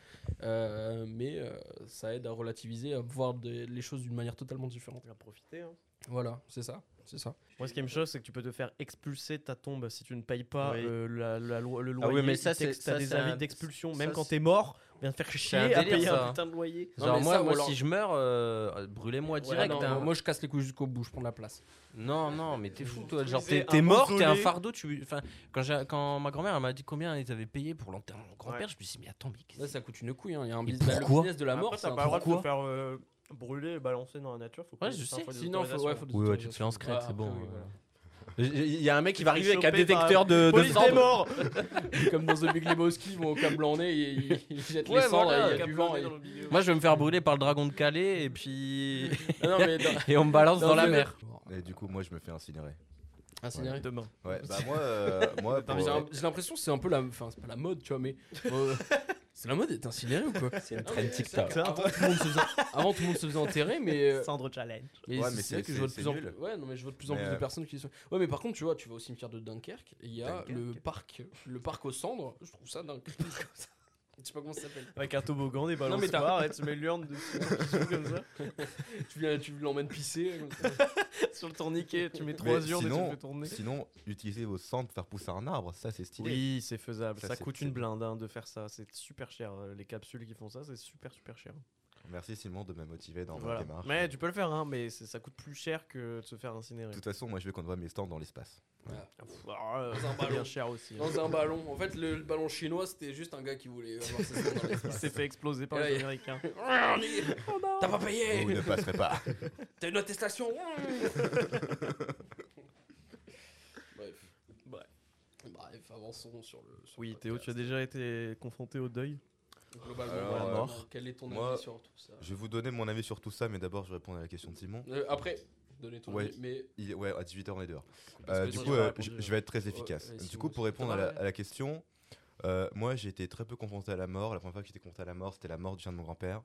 Euh, mais euh, ça aide à relativiser, à voir des- les choses d'une manière totalement différente. À profiter. hein. Voilà, c'est ça. C'est ça. Moi, ce qui me choque, c'est que tu peux te faire expulser de ta tombe si tu ne payes pas Oui. euh, la, la loi- le Ah loyer. oui, mais ça, c'est- ça, t'as des avis un- d'expulsion. ça, Même quand c'est- t'es mort, on vient te faire chier un à délire, payer ça. un putain de loyer. Non, Genre, mais moi, ça, ou moi alors- si je meurs, euh, brûlez-moi direct. Ah non, hein. moi je casse les couilles jusqu'au bout, je prends de la place. Non, non, mais t'es fou, toi. Genre, t'es mort, t'es un mausolée. fardeau. Tu... Enfin, quand, j'ai- quand ma grand-mère elle m'a dit combien ils avaient payé pour l'enterrement de mon grand-père, Ouais. je me suis dit, mais attends, mais qu'est-ce Là, ça coûte une couille. hein. Il y a un business, le pourquoi business de la mort. Après, c'est t'as un pas le droit de te pourquoi faire euh, brûler et balancer dans la nature. Faut Ouais, je sais. des Sinon, faut, ouais, autorisations. faut des Oui, ouais, tu te autorisations. fais en secret, Ah, c'est bon, après, oui, euh, voilà. Il y a un mec qui va arriver avec un détecteur de, de Police des cendres. morts Comme dans The Big Lebowski, ils vont au câble en nez et ils, ils jettent Ouais, les cendres voilà, et il y a du vent. et- Moi, je vais me faire brûler par le dragon de Calais et puis. Ah non, mais dans- et on me balance dans, la The- mer. Et du coup, moi, je me fais incinérer. Incinéré. Demain. Ouais, bah moi, euh, moi Attends, pour- mais J'ai un- j'ai l'impression que c'est un peu la, enfin c'est pas la mode, tu vois, mais euh, c'est la mode d'être incinéré ou quoi C'est une c'est TikTok. qu'avant, tout le monde se faisait- Avant tout le monde se faisait enterrer, mais euh, Cendre challenge. mais Ouais, c'est mais c'est vrai c'est- que je vois de c'est- plus en c'est plus. nul. Ouais, non mais je vois de plus en Mais, plus de euh, personnes qui sont. Ouais, mais par contre, tu vois, tu vas au cimetière de Dunkerque, et il y a Dunkerque. le parc, le parc aux cendres. Je trouve ça dingue. Je sais pas comment ça s'appelle. Avec un toboggan, des Non, mais t'as- balançoires, et tu mets l'urne dessus, comme ça. Tu viens, tu l'emmènes pisser. comme ça. Sur le tourniquet, tu mets trois urnes et tu sinon, fais tourner. sinon, utiliser vos cendres pour faire pousser un arbre, ça c'est stylé. Oui, c'est faisable. Ça, coûte une blinde hein, de faire ça. C'est super cher. Les capsules qui font ça, c'est super super cher. Merci Simon de me motiver dans Voilà. ma démarche. Mais tu peux le faire, hein, mais ça coûte plus cher que de se faire incinérer. De toute façon, moi je veux qu'on voit mes stands dans l'espace. Ah, pff, ah, euh, Dans un ballon. bien cher aussi. hein. Dans un ballon. En fait, le, le ballon chinois, c'était juste un gars qui voulait avoir ses seins dans Il s'est fait exploser par les Américains. T'as pas payé Vous ne passerez pas. T'as une attestation Bref. Bref. Bref, avançons sur le. sur Oui, le Théo, tu as déjà été confronté au deuil? Globalement, Alors, voilà, euh, mort. Quel est ton moi, avis sur tout ça Je vais vous donner mon avis sur tout ça, mais d'abord je vais répondre à la question de Simon. Euh, Après, donnez ton Ouais. avis. Mais Il- ouais, à 18h on est dehors. Euh, du coup, euh, répondu, je, je vais être très efficace. ouais, du Simon, coup, pour répondre à la, ouais. à la question, moi j'ai été très peu confronté à la mort. La première fois que j'étais confronté à la mort, c'était la mort du chien de mon grand-père.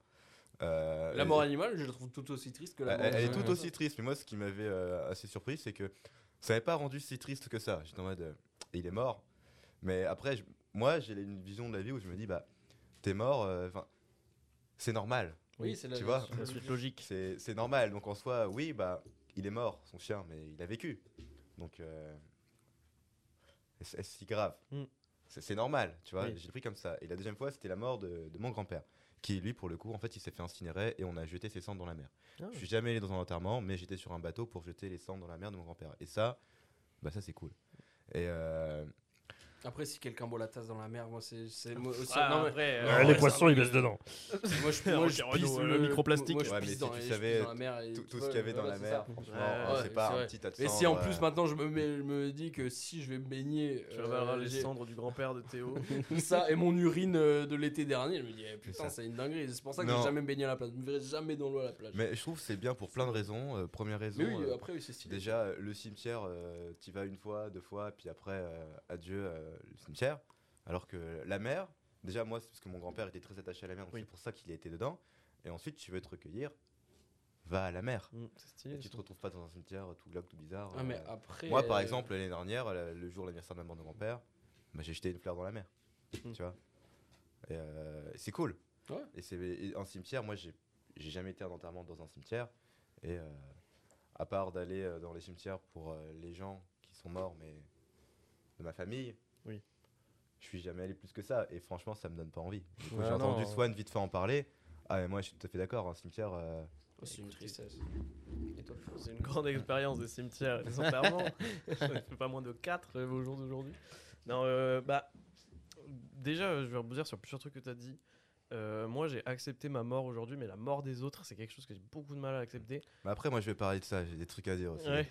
Euh, la mort animale, je la trouve tout aussi triste que la Elle, mort. elle est humaine. tout aussi triste, mais moi ce qui m'avait euh, assez surpris, c'est que ça n'avait pas rendu si triste que ça. J'étais en mode, euh, il est mort. Mais après, je- moi j'ai une vision de la vie où je me dis, bah, t'es mort, euh, 'fin, c'est normal. Oui, c'est la Tu vois, C'est la suite logique. C'est c'est normal. Donc en soi, oui, bah, il est mort, son chien, mais il a vécu. Donc, euh, est-ce est-ce si grave Mm. C'est c'est normal, tu vois. Oui. J'ai pris comme ça. Et la deuxième fois, c'était la mort de, de mon grand-père, qui lui, pour le coup, en fait, il s'est fait incinérer et on a jeté ses cendres dans la mer. Ah. Je suis jamais allé dans un enterrement, mais j'étais sur un bateau pour jeter les cendres dans la mer de mon grand-père. Et ça, bah ça c'est cool. Et euh, Après, si quelqu'un boit la tasse dans la mer, moi, c'est. c'est- moi aussi- Ah, non, mais- après, non, euh, les poissons, ils baissent dedans. Moi, je, moi, pisse euh, le le microplastique. Moi, je Ouais, mais pisse si dans, tu savais dans la mer. et Tout, tu tout ce qu'il y avait dans la mer, Ouais, c'est ouais, pas un petit tas de Et si en euh, plus maintenant je me, mets- je me dis que si je vais me baigner, Tu euh, les cendres du grand-père de Théo. ça et mon urine euh, de l'été dernier, je me dis eh, putain c'est une dinguerie. C'est pour ça que j'ai jamais baigné à la plage. Je me verrai jamais dans l'eau à la plage. Mais je trouve que c'est bien pour plein de raisons. Euh, première raison, Mais oui, euh, après oui, c'est stylé. déjà euh, le cimetière, euh, t'y vas une fois, deux fois, puis après, euh, adieu euh, le cimetière. Alors que la mer, déjà moi, c'est parce que mon grand-père était très attaché à la mer, donc Oui. c'est pour ça qu'il était dedans. Et ensuite, tu veux te recueillir, va à la mer. Mm, C'est stylé. Et tu te retrouves pas dans un cimetière tout glauque, tout bizarre. Ah mais euh. après. Moi, par euh, exemple, l'année dernière, la- le jour de l'anniversaire de ma mort de grand-père, bah, j'ai jeté une fleur dans la mer. Mm. Tu vois Et, euh, C'est cool. Ouais. Et c'est un cimetière, moi, j'ai jamais été un enterrement dans un cimetière. Et euh, à part d'aller dans les cimetières pour les gens qui sont morts, mais de ma famille, Oui. je suis jamais allé plus que ça. Et franchement, ça me donne pas envie. Ouais, j'ai entendu non. Swan vite fait en parler. Ah, mais moi, je suis tout à fait d'accord. Un cimetière. euh, oh, c'est une tristesse. C'est une grande expérience des cimetières et des enterrements. Ai fait pas moins de 4 au jour d'aujourd'hui. Non, euh, bah, déjà, euh, je vais rebondir sur plusieurs trucs que tu as dit. Euh, moi, j'ai accepté ma mort aujourd'hui, mais la mort des autres, c'est quelque chose que j'ai beaucoup de mal à accepter. Mais après, moi, je vais parler de ça. J'ai des trucs à dire aussi. Ouais.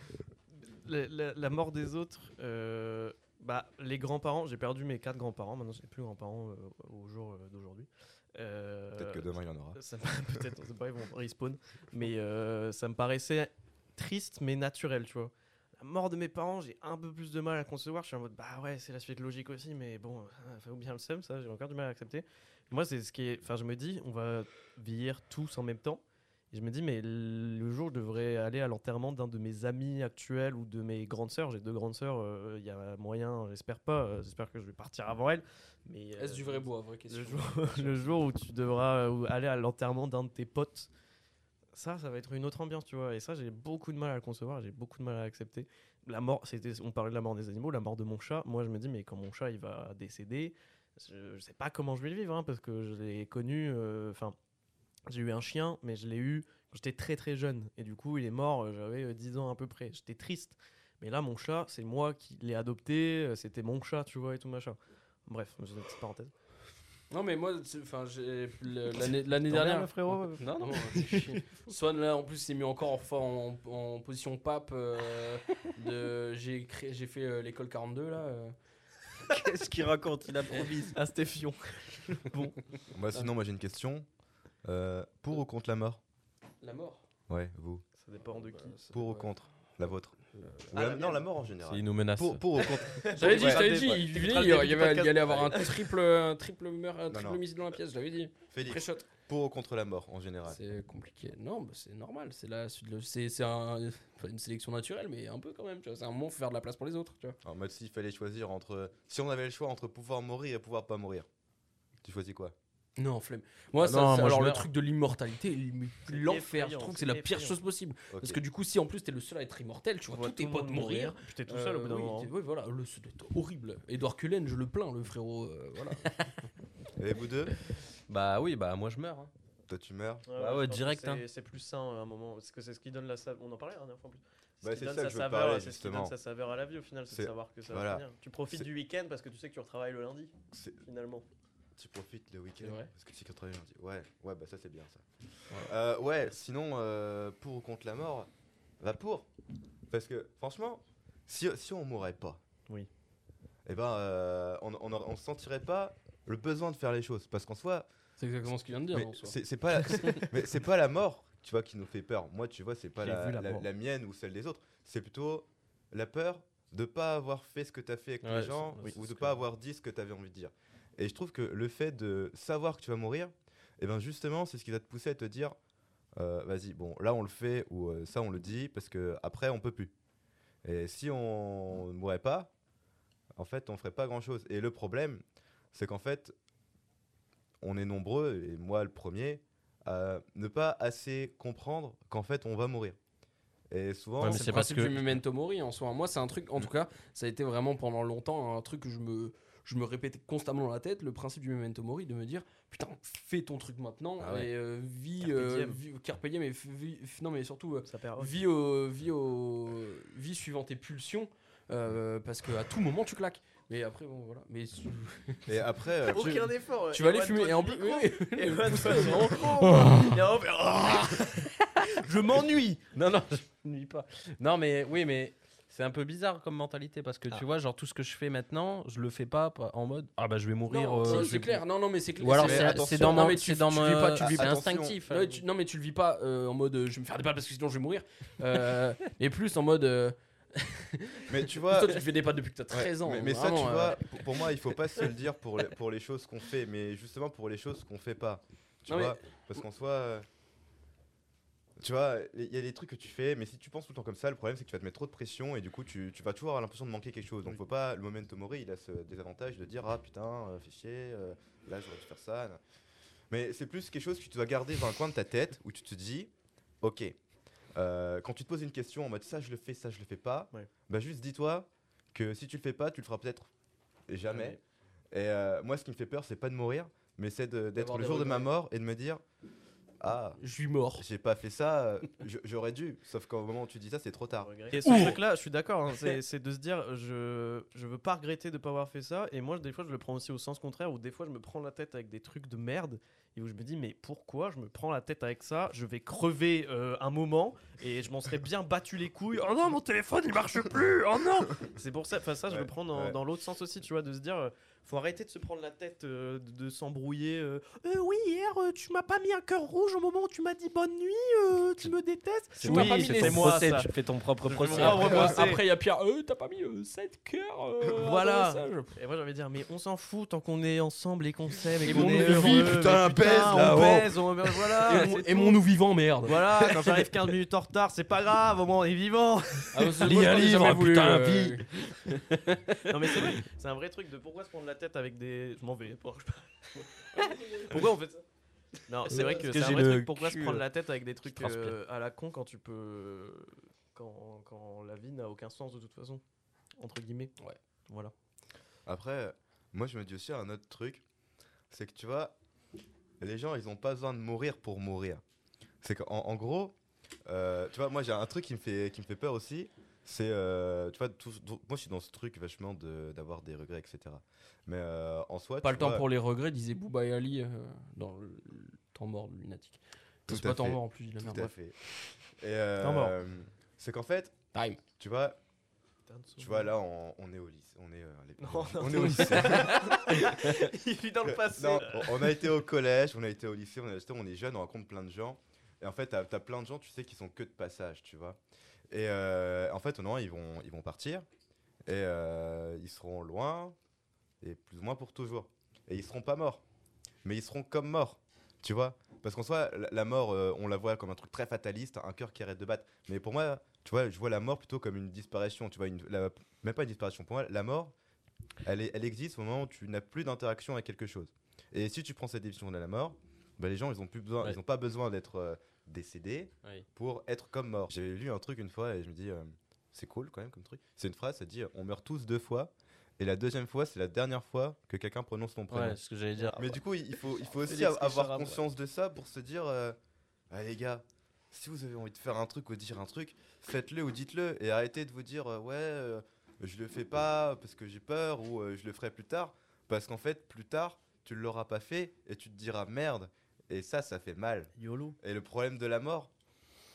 La, la- la mort des autres, euh, bah, les grands-parents, j'ai perdu mes quatre grands-parents, maintenant j'ai plus grands-parents euh, au jour euh, d'aujourd'hui. Euh, Peut-être que demain, il y en aura. peut-être, on sait pas, ils vont respawn. Mais ça me paraissait triste mais naturel, tu vois. La mort de mes parents, j'ai un peu plus de mal à concevoir. Je suis en mode, bah ouais, c'est la suite logique aussi, mais bon, ça fait bien le seum, ça, j'ai encore du mal à accepter. Moi, c'est ce qui est. Enfin, je me dis, on va vieillir tous en même temps. Et je me dis, mais le jour, je devrais aller à l'enterrement d'un de mes amis actuels ou de mes grandes sœurs. J'ai deux grandes sœurs, euh, il y a moyen, j'espère pas, euh, j'espère que je vais partir avant elles. Mais, Est-ce euh, du vrai bois, vraie question. le jour, le jour où tu devras aller à l'enterrement d'un de tes potes, ça, ça va être une autre ambiance, tu vois. Et ça, j'ai beaucoup de mal à le concevoir, j'ai beaucoup de mal à accepter. La mort, c'était, on parlait de la mort des animaux, la mort de mon chat. Moi, je me dis, mais quand mon chat il va décéder, je, je sais pas comment je vais le vivre, hein, parce que je l'ai connu. euh, Enfin, j'ai eu un chien, mais je l'ai eu quand j'étais très très jeune. Et du coup, il est mort, euh, j'avais euh, 10 ans à peu près. J'étais triste. Mais là, mon chat, c'est moi qui l'ai adopté, euh, c'était mon chat, tu vois, et tout machin. Bref, c'est une petite parenthèse. Non mais moi, enfin, l'année dernière. frérot Non non. c'est chiant. Swan là en plus s'est mis encore en, en, en position pape. euh, de j'ai créé, j'ai fait euh, l'école 42 là. euh. Qu'est-ce qu'il raconte? Il improvise. Ah, c'était fion. bon. Bah, sinon, moi, j'ai une question. Euh, pour ou contre la mort La mort. Ouais, vous. Ça dépend de qui. Pour ou contre La vôtre Ou Ah, la- la Non, la mort en général. Il nous menace. Pour, pour ou contre J'avais dit, Ouais. je t'avais Ouais. dit, il, il, y avait, il y allait avoir un triple, un triple, meurtre, un triple non. homicide dans la pièce, je l'avais dit. Félix, Pré-shot. pour ou contre la mort en général C'est compliqué. Non, bah, c'est normal. C'est la un- une sélection naturelle, mais un peu quand même. C'est un moment, faut faire de la place pour les autres. Tu vois. En mode, s'il fallait choisir entre. Si on avait le choix entre pouvoir mourir et pouvoir pas mourir, tu choisis quoi? Non, flemme. Moi, Ah ça, non, c'est- moi, alors je le meurs. truc de l'immortalité, l'im- C'est l'enfer, je effrayant, trouve que c'est c'est la pire effrayant. chose possible. Parce que du coup, si en plus t'es le seul à être immortel, tu vois, tous tes potes mourir. Puis t'es tout seul au bout d'un euh, oui, moment. t'es- oui, voilà, le, être horrible. Edouard Cullen, je le plains, le frérot. euh, voilà. Et vous deux? Bah oui, bah moi je meurs. hein. Toi, tu meurs? Bah ouais, je pense que direct, c'est- hein. C'est plus sain à un moment. Parce que c'est ce qui donne la saveur. On en parlait la dernière fois en plus. Bah, qui c'est donne ça sa que je veux saveur, parler, c'est ce qui donne sa saveur à la vie au final, c'est de C'est- savoir que ça voilà. va finir. Tu profites C'est- du week-end parce que tu sais que tu retravailles le lundi, C'est- finalement. Tu profites le week-end Parce que tu sais que tu travailles lundi. Ouais, ouais, bah ça c'est bien ça. Euh, ouais, sinon, euh, pour ou contre la mort Bah pour Parce que franchement, si, si on mourrait pas, Oui. et ben euh, on, on, on sentirait pas le besoin de faire les choses. Parce qu'en soi, C'est exactement ce qu'il vient de dire. c'est pas, c'est- mais c'est pas la mort, tu vois, qui nous fait peur. Moi, tu vois, c'est pas la, la la- mort. la mienne ou celle des autres. C'est plutôt la peur de pas avoir fait ce que tu as fait avec Ouais, les gens oui, ou de pas que- avoir dit ce que tu avais envie de dire. Et je trouve que le fait de savoir que tu vas mourir, et ben justement, c'est ce qui va te pousser à te dire euh, vas-y, bon, là on le fait ou euh, ça on le dit parce que après on peut plus. Et si on ne mourrait pas, en fait, on ferait pas grand chose. Et le problème, c'est qu'en fait, on est nombreux, et moi le premier, à ne pas assez comprendre qu'en fait on va mourir. Et souvent, Ouais, c'est le parce principe que- du memento mori en soi. Moi, c'est un truc, en tout cas, ça a été vraiment pendant longtemps un truc que je me, je me répétais constamment dans la tête, le principe du memento mori, de me dire putain, fais ton truc maintenant Ah ouais. et euh, vis, Carpe euh, diem. vis- carpe diem, vis- non, mais surtout euh, vis, au, vis, au, vis suivant tes pulsions. euh, parce que à tout moment tu claques. Mais après, bon, voilà. Mais tu, Et après, euh, Aucun effort. tu vas aller fumer. Et en plus. Et. Je m'ennuie. Non, non, je ne nuis pas. Non, mais oui, mais c'est un peu bizarre comme mentalité parce que Ah. tu vois, genre tout ce que je fais maintenant, je le fais pas pas en mode ah bah je vais mourir. Non, euh, c'est vais- clair. Non, non, mais c'est clair. Ou alors c'est- dans mon mais tu- c'est dans tu mon vis pas- tu vis c'est pas- instinctif. Non, mais tu, non, mais tu le vis pas euh, en mode euh, je vais me faire des pâtes parce que sinon je vais mourir. Euh, et plus en mode. euh, mais tu vois, toi, tu fais des pâtes depuis que t'as Ouais, 13 ans. Mais, mais ça, tu euh, vois, pour, pour moi, il faut pas se le dire pour les, pour les choses qu'on fait, mais justement pour les choses qu'on fait pas. Tu Non, mais- vois, parce qu'en soi, euh, tu vois, il y a des trucs que tu fais, mais si tu penses tout le temps comme ça, le problème c'est que tu vas te mettre trop de pression et du coup, tu, tu vas toujours avoir l'impression de manquer quelque chose. Donc, faut pas, le moment mori, il a ce désavantage de dire ah putain, euh, fais chier, euh, là j'aurais dû faire ça. Mais c'est plus quelque chose que tu dois garder dans un coin de ta tête où tu te dis, ok. euh, quand tu te poses une question en mode ça je le fais, ça je le fais pas, Ouais. bah juste dis-toi que si tu le fais pas, tu le feras peut-être jamais. Et euh, moi, ce qui me fait peur, c'est pas de mourir, mais c'est d'être le jour de ma mort et de me dire Ah, Je suis mort. j'ai pas fait ça, euh, j'aurais dû. Sauf qu'au moment où tu dis ça, c'est trop tard. Et ce truc-là, je suis d'accord, hein, c'est c'est de se dire je, je veux pas regretter de pas avoir fait ça. Et moi, des fois, je le prends aussi au sens contraire où des fois, je me prends la tête avec des trucs de merde et où je me dis, mais pourquoi je me prends la tête avec ça? Je vais crever euh, un moment et je m'en serais bien battu les couilles. Oh non, mon téléphone il marche plus Oh non C'est pour ça, enfin, ça, je Ouais, le prends dans, ouais. dans l'autre sens aussi, tu vois, de se dire. euh, faut arrêter de se prendre la tête, euh, de, de s'embrouiller. euh, Euh, oui, hier, euh, tu m'as pas mis un cœur rouge au moment où tu m'as dit bonne nuit, euh, tu me détestes. C'est Tu oui, m'as pas mis les- moi, procès, ça. tu fais ton propre procès. Après, il y a Pierre. Euh, t'as pas mis 7 cœurs euh, Voilà. Et moi de dire, mais on s'en fout tant qu'on est ensemble et qu'on s'aime et, qu'on mon est vie, heureux. putain, mais baise, là, on oh. baise, on- voilà. Et mon- nous vivant, merde. Voilà, quand j'arrive 15 minutes en retard, c'est pas grave, au moins on est vivant. Ah, Lis un livre, voulu, putain, euh, vie. Non mais c'est vrai, c'est un vrai truc de pourquoi se prendre la tête avec des. Je m'en vais. pour- pourquoi on fait ça? Non, c'est vrai que c'est un vrai truc. Pourquoi se prendre euh, la tête avec des trucs euh, à la con quand tu peux. Quand, quand la vie n'a aucun sens de toute façon Entre guillemets. Ouais. Voilà. Après, moi, je me dis aussi un autre truc c'est que tu vois, les gens, ils ont pas besoin de mourir pour mourir. C'est qu'en en gros, euh, tu vois, moi, j'ai un truc qui me fait, qui me fait peur aussi. C'est, euh, tu vois, tout- tout- moi je suis dans ce truc vachement de- d'avoir des regrets, etc. Mais euh, en soi, Pas le temps pour les regrets, disait Bouba et Ali dans le le temps mort de lunatique. Tout C'est pas temps fait. mort en plus, il a Tout à fait. Et Temps mort. c'est qu'en fait, Time. tu vois, tu vois là, on, on est au lycée. On est, euh. Non, non, on est non. au lycée. Il vit dans le passé. Non, là. on a été au collège, on a été au lycée, on, a, on est jeune, on rencontre plein de gens. Et en fait, t'as as plein de gens, tu sais, qui sont que de passage, tu vois. Et euh, en fait, au moment, ils vont, ils vont partir. Et euh, ils seront loin, et plus ou moins pour toujours. Et ils seront pas morts. Mais ils seront comme morts, tu vois. Parce qu'en soi, la, mort, euh, on la voit comme un truc très fataliste, un cœur qui arrête de battre. Mais pour moi, tu vois, je vois la mort plutôt comme une disparition. Tu vois, une, la- même pas une disparition. Pour moi, la mort, elle, est- elle existe au moment où tu n'as plus d'interaction avec quelque chose. Et si tu prends cette définition de la mort, bah, les gens, ils ont plus besoin, Ouais. ils ont pas besoin d'être euh, décédés pour être comme morts. J'avais lu un truc une fois et je me dis, euh, c'est cool quand même comme truc. C'est une phrase, ça dit, on meurt tous deux fois. Et la deuxième fois, c'est la dernière fois que quelqu'un prononce ton prénom. Ouais, c'est ce que j'allais dire. Mais du coup, il faut, il faut aussi avoir conscience de ça pour se dire euh, ah, les gars, si vous avez envie de faire un truc ou de dire un truc, faites-le ou dites-le et arrêtez de vous dire euh, ouais, euh, je le fais pas parce que j'ai peur ou euh, je le ferai plus tard. Parce qu'en fait, plus tard, tu ne l'auras pas fait et tu te diras merde. Et ça, ça fait mal. YOLO. Et le problème de la mort,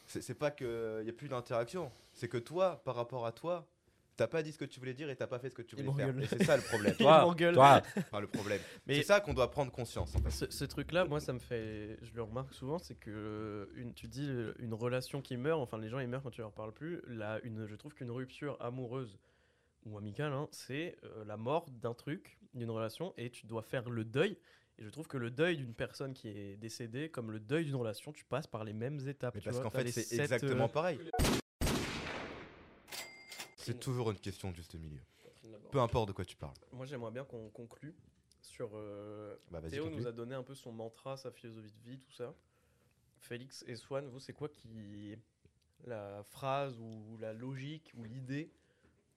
c'est c'est pas qu'il n'y a plus d'interaction, c'est que toi, par rapport à toi, t'as pas dit ce que tu voulais dire et t'as pas fait ce que tu voulais faire. c'est ça le problème. Toi, toi, Enfin, le problème. Mais- C'est ça qu'on doit prendre conscience. En fait. Ce, ce truc-là, moi, ça me fait. Je le remarque souvent, c'est que une, tu dis une relation qui meurt, enfin, les gens ils meurent quand tu leur parles plus. Là, une, je trouve qu'une rupture amoureuse ou amicale, hein, c'est euh, la mort d'un truc, d'une relation, et tu dois faire le deuil. Et je trouve que le deuil d'une personne qui est décédée, comme le deuil d'une relation, tu passes par les mêmes étapes. Mais tu parce qu'en fait, c'est sept, exactement euh, pareil. C'est toujours une question de juste milieu. Peu importe de quoi tu parles. Moi, j'aimerais bien qu'on conclue sur. euh, Bah, Théo conclue. nous a donné un peu son mantra, sa philosophie de vie, tout ça. Félix et Swan, vous, c'est quoi qui. La phrase ou la logique ou l'idée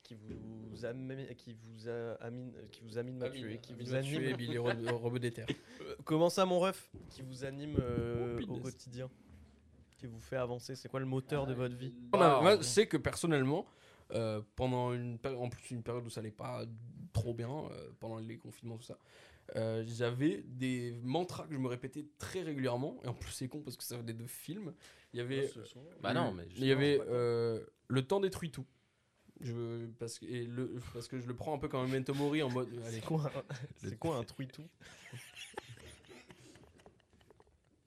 qui vous amène, qui vous a, amine, qui vous amine m'a tué, qui vous anime. Billy Robot des terres. Euh, Comment ça, mon ref Qui vous anime euh, Oh, au quotidien Qui vous fait avancer? C'est quoi le moteur de votre vie? On a- moi, c'est que personnellement, euh, pendant une période, en plus une période où ça allait pas trop bien euh, pendant les confinements, tout ça. Euh, J'avais des mantras que je me répétais très régulièrement, et en plus c'est con parce que ça venait de films. Il y avait, Bah non, mais il y avait euh, le temps détruit tout. Je, parce, que, et le, parce que je le prends un peu comme un memento mori en mode. Allez, C'est quoi, un- c'est quoi un truitou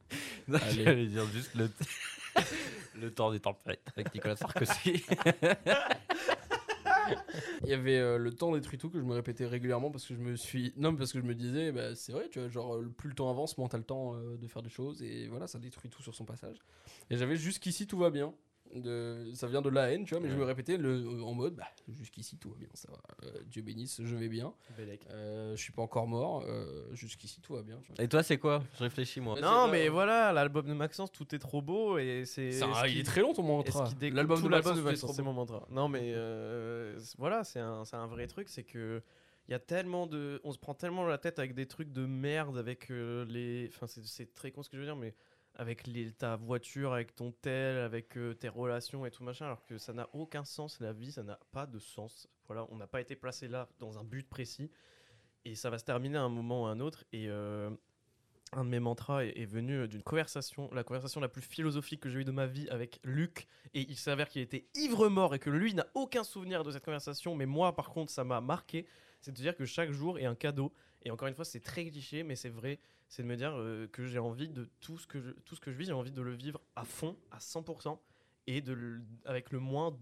Allez. J'allais dire juste le, le temps des tempêtes avec Nicolas Sarkozy. Il y avait euh, le temps détruit tout que je me répétais régulièrement parce que je me suis. Non, mais parce que je me disais, bah, c'est vrai, tu vois, genre, euh, plus le temps avance, moins t'as le temps euh, de faire des choses et voilà, ça détruit tout sur son passage. Et j'avais jusqu'ici tout va bien. De... Ça vient de la haine, tu vois, mais je me répétais le... en mode, bah, jusqu'ici tout va bien, ça va. Euh, Dieu bénisse, je vais bien. Euh, je suis pas encore mort, euh, jusqu'ici tout va bien. tu vois. Et toi, c'est quoi? Je réfléchis, moi. Non, c'est mais voilà, l'album de Maxence, tout est trop beau et c'est. Ça, ce il qui- est très long ton mantra. L'album de l'album Maxence, c'est Maxence, mon mantra. Non, mais euh, voilà, c'est un, un vrai truc, c'est que il y a tellement de, on se prend tellement la tête avec des trucs de merde, avec euh, les, enfin c'est très con ce que je veux dire, mais avec ta voiture, avec ton tel, avec euh, tes relations et tout machin, alors que ça n'a aucun sens. La vie, ça n'a pas de sens. Voilà, on n'a pas été placé là dans un but précis, et ça va se terminer à un moment ou à un autre. Et euh, un de mes mantras est, est venu d'une conversation, la conversation la plus philosophique que j'ai eue de ma vie avec Luc. Et il s'avère qu'il était ivre-mort et que lui n'a aucun souvenir de cette conversation. Mais moi, par contre, ça m'a marqué. C'est de dire que chaque jour est un cadeau. Et encore une fois, c'est très cliché, mais c'est vrai. C'est de me dire euh, que j'ai envie de tout ce que je, tout ce que je vis, j'ai envie de le vivre à fond, à 100%, et de avec le moins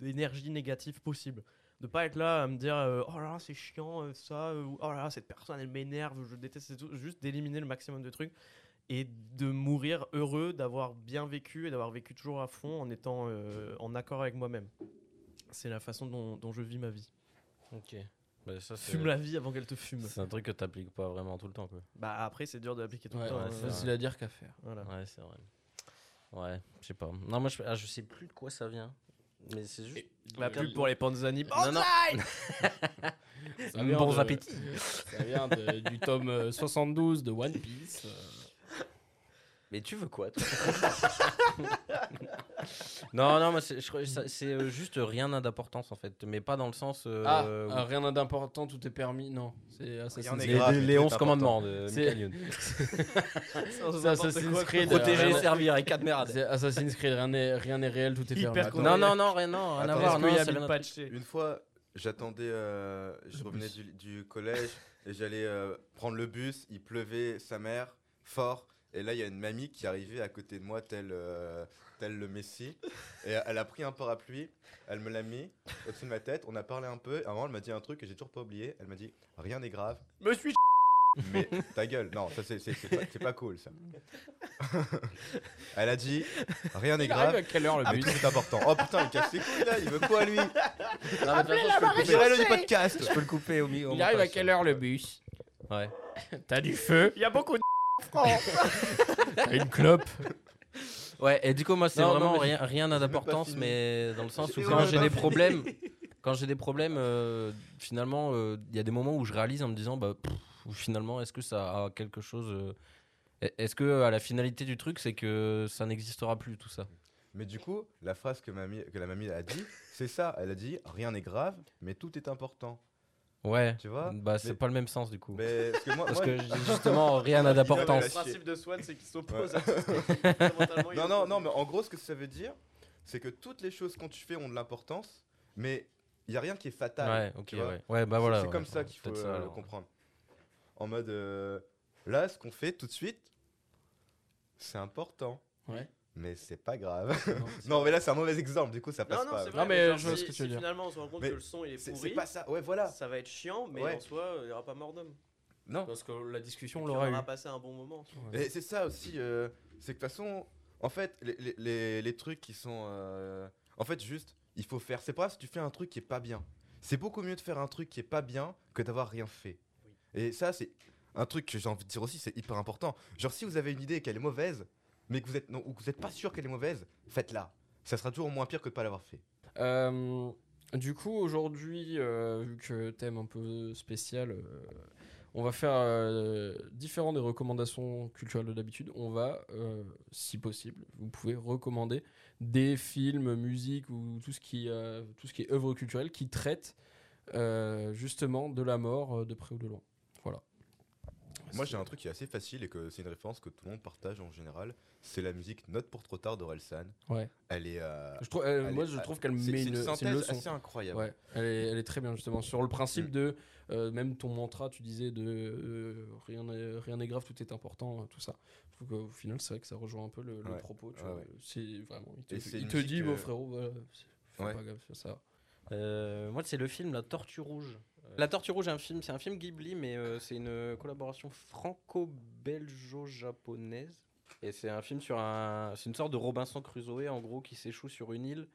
d'énergie négative possible. De pas être là à me dire euh, oh là là c'est chiant euh, ça ou oh là là cette personne elle m'énerve je déteste tout juste d'éliminer le maximum de trucs et de mourir heureux d'avoir bien vécu et d'avoir vécu toujours à fond en étant en accord avec moi-même c'est la façon dont, dont je vis ma vie Ok. Bah, ça, fume la vie avant qu'elle te fume C'est un truc que t'appliques pas vraiment tout le temps, quoi. bah après c'est dur de l'appliquer tout Ouais, le temps ouais, hein, c'est. Facile à dire qu'à faire. Voilà. Ouais, c'est vrai. Ouais, je sais pas. Non, moi, je, ah, je sais plus de quoi ça vient. Mais c'est juste. la pub pour les Panzani Non, non. Ça vient Bons de- appétits. Ça vient de- du tome euh, 72 de One Piece. euh. Mais tu veux quoi, toi? Non, non, moi, c'est je crois- ça- c'est, euh, juste rien n'a d'importance, en fait. Mais pas dans le sens. euh, Ah, ah, rien d'important, tout est permis. Non, c'est Assassin's Creed. grave, les- les tout est 11 important. commandements de Michael Youn. C'est Assassin's Creed. Protéger, rien- servir et cadmerade. C'est Assassin's Creed, rien n'est rien n'est réel, tout est Hyper permis. Non, non, non, rien, non, rien à Attends, voir. Non, Une fois, j'attendais, euh, je revenais du, du collège et j'allais euh, prendre le bus. Il pleuvait, sa mère, fort. Et là, il y a une mamie qui arrivait à côté de moi, tel, euh, tel le Messie. Et elle a pris un parapluie, elle me l'a mis au-dessus de ma tête. On a parlé un peu. À un moment, elle m'a dit un truc que j'ai toujours pas oublié. Elle m'a dit Rien n'est grave. me suis Mais ta gueule, non, ça c'est c'est- c'est pas, c'est pas cool ça. elle a dit Rien n'est Il arrive grave. à quelle heure le Ah, bus tout est important. Oh putain, il casse les couilles là, il veut quoi lui? Non, mais de toute façon, je peux le du podcast Je peux le couper au milieu. Il arrive à quelle heure le bus? Ouais. T'as du feu, il y a beaucoup de t'as une clope? Ouais, et du coup, moi, c'est Non, non, vraiment mais rien, rien n'a d'importance, mais dans le sens où J'ai quand j'ai pas des fini. problèmes, quand j'ai des problèmes, euh, finalement, euh, il y a des moments où je réalise en me disant, bah, pff, finalement, est-ce que ça a quelque chose. euh, est-ce que à la finalité du truc, c'est que ça n'existera plus, tout ça? Mais du coup, la phrase que, mamie, que la mamie a dit, c'est ça. Elle a dit Rien n'est grave, mais tout est important. Ouais. Tu vois Bah, c'est Mais- pas le même sens, du coup. Mais parce que moi, Parce moi- que justement, rien n'a d'importance. le principe de Swan c'est qu'il s'oppose Ouais. à tout ce Non, non, non, mais en gros, ce que ça veut dire, c'est que toutes les choses qu'on tu fais ont de l'importance, mais il n'y a rien qui est fatal. Ouais, ok, tu vois. ouais. Ouais, bah C'est- voilà. C'est ouais, comme ça qu'il faut ça, euh, le comprendre. En mode, euh, là, ce qu'on fait tout de suite, c'est important, Ouais. Mais c'est pas grave. non, mais là, c'est un mauvais exemple, du coup, ça passe Non, non, pas. c'est Non, vrai. mais genre, je vois si- ce que tu si veux dire. Finalement, on se rend compte Mais que le son il est C'est pourri. c'est pas ça, ouais, voilà. Ça va être chiant, mais Ouais. en soi, il n'y aura pas mort d'homme. Non, Parce que la discussion, l'aura On eu. aura passé un bon moment. Et c'est ça aussi, euh, c'est que de toute façon, en fait, les, les- les- les trucs qui sont. euh, en fait, juste, il faut faire. C'est pas si tu fais un truc qui est pas bien. C'est beaucoup mieux de faire un truc qui est pas bien que d'avoir rien fait. Et ça, c'est un truc que j'ai envie de dire aussi, c'est hyper important. Genre, si vous avez une idée et qu'elle est mauvaise, mais que vous êtes, non, ou que vous êtes pas sûr qu'elle est mauvaise, faites-la. Ça sera toujours moins pire que de pas l'avoir fait. Euh, du coup, aujourd'hui, euh, vu que thème un peu spécial, euh, on va faire euh, différent des recommandations culturelles de d'habitude. On va, si possible, vous pouvez recommander des films, musique ou tout ce qui, tout ce qui est œuvre culturelle qui traite justement de la mort de près ou de loin. Moi, j'ai un truc qui est assez facile et que c'est une référence que tout le monde partage en général. C'est la musique Note pour trop tard d'Orelsan. Ouais. Elle est. euh, Je trouve, euh, elle moi, est- je trouve qu'elle c'est- met une, une synthèse assez incroyable. Ouais, elle est, elle est très bien justement sur le principe Mm. de euh, même ton mantra, tu disais de euh, rien n'est rien n'est grave, tout est important, tout ça. Je trouve qu'au final, c'est vrai que ça rejoint un peu le, le Ouais, propos. tu vois. C'est vraiment. Il te, il dit, mon frérot, voilà, c'est- fais Ouais. pas gaffe, ça. Euh, moi, c'est le film La Tortue Rouge. La Tortue Rouge, un film, c'est un film Ghibli, mais euh, c'est une collaboration franco-belgeo-japonaise. Et c'est un film sur un, c'est une sorte de Robinson Crusoe en gros qui s'échoue sur une île.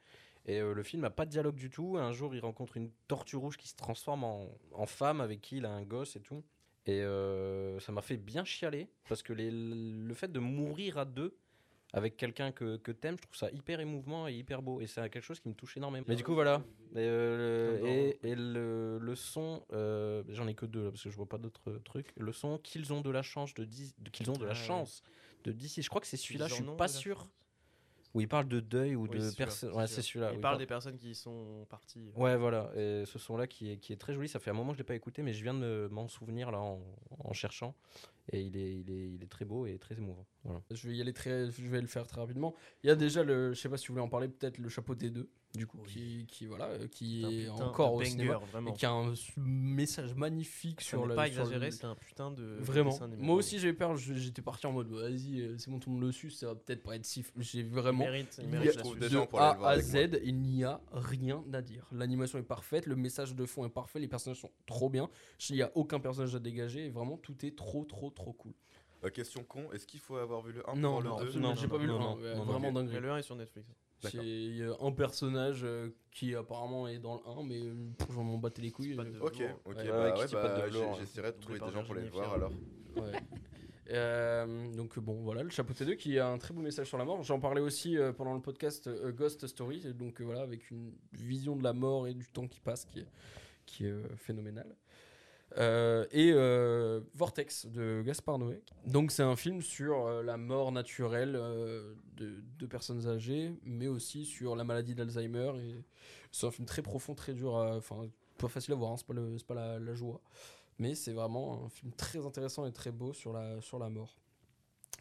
Et euh, le film n'a pas de dialogue du tout. Un jour, il rencontre une tortue rouge qui se transforme en, femme avec qui il a un gosse et tout. Et euh, ça m'a fait bien chialer parce que le fait de mourir à deux avec quelqu'un que, que t'aimes, je trouve ça hyper émouvant et hyper beau. Et c'est quelque chose qui me touche énormément. Mais du coup, voilà. Et, euh, le- et, et le, le son, euh, j'en ai que deux là, parce que je vois pas d'autres trucs. Le son qu'ils ont de la chance de, de- qu'ils ont de la Ah ouais. chance de DC. Je crois que c'est celui-là. Je suis pas sûr. Où il parle de deuil ou Oui, de personnes. c'est Ouais, celui-là. c'est celui-là. Il il parle parle- des personnes qui sont parties. Ouais, voilà. Et ce son-là qui est, qui est très joli. Ça fait un moment que je l'ai pas écouté, mais je viens de me- m'en souvenir là en, en cherchant. Et il est, il, est, il est très beau et très émouvant. Voilà. Je vais y aller très, je vais le faire très rapidement. Il y a déjà le, je sais pas si vous voulez en parler, peut-être le chapeau T2, du coup, Oui. qui, qui voilà, euh, qui est encore au banger, cinéma vraiment. et qui a un message magnifique Ça sur le. pas exagéré, c'est un putain de. Vraiment. dessin. Moi aussi j'ai eu peur, j'étais parti en mode vas-y, euh, c'est bon, tout le monde le suit, ça va peut-être pas être si. J'ai Il vraiment. mérite, il Il mérite a- la suite. des gens de pour aller A le voir à. Z, il n'y a rien à dire. L'animation est parfaite, le message de fond est parfait, les personnages sont trop bien. Il n'y a aucun personnage à dégager et vraiment tout est trop, trop, trop cool. Euh, question con, est-ce qu'il faut avoir vu le 1 Non, pour non, le 2 absolument, Non, j'ai pas vu le non, 1, non, ouais, non, vraiment dingue. Le 1 est sur Netflix. C'est D'accord. il y a un personnage euh, qui apparemment est dans le 1, mais euh, j'en m'en battais les couilles. euh, de- Ok, ok, Ouais, bah ouais, bah, hein. j'essaierai de trouver des gens pour les voir alors. Ouais. Euh, donc bon voilà le chapeau T2 qui a un très beau message sur la mort j'en parlais aussi euh, pendant le podcast euh, Ghost Story donc euh, voilà avec une vision de la mort et du temps qui passe qui est, qui est euh, phénoménale Euh, et euh, Vortex de Gaspard Noé donc c'est un film sur euh, la mort naturelle de, personnes âgées mais aussi sur la maladie d'Alzheimer c'est un film très profond très dur enfin pas facile à voir hein, c'est pas, le- pas la, joie mais c'est vraiment un film très intéressant et très beau sur la, sur la mort.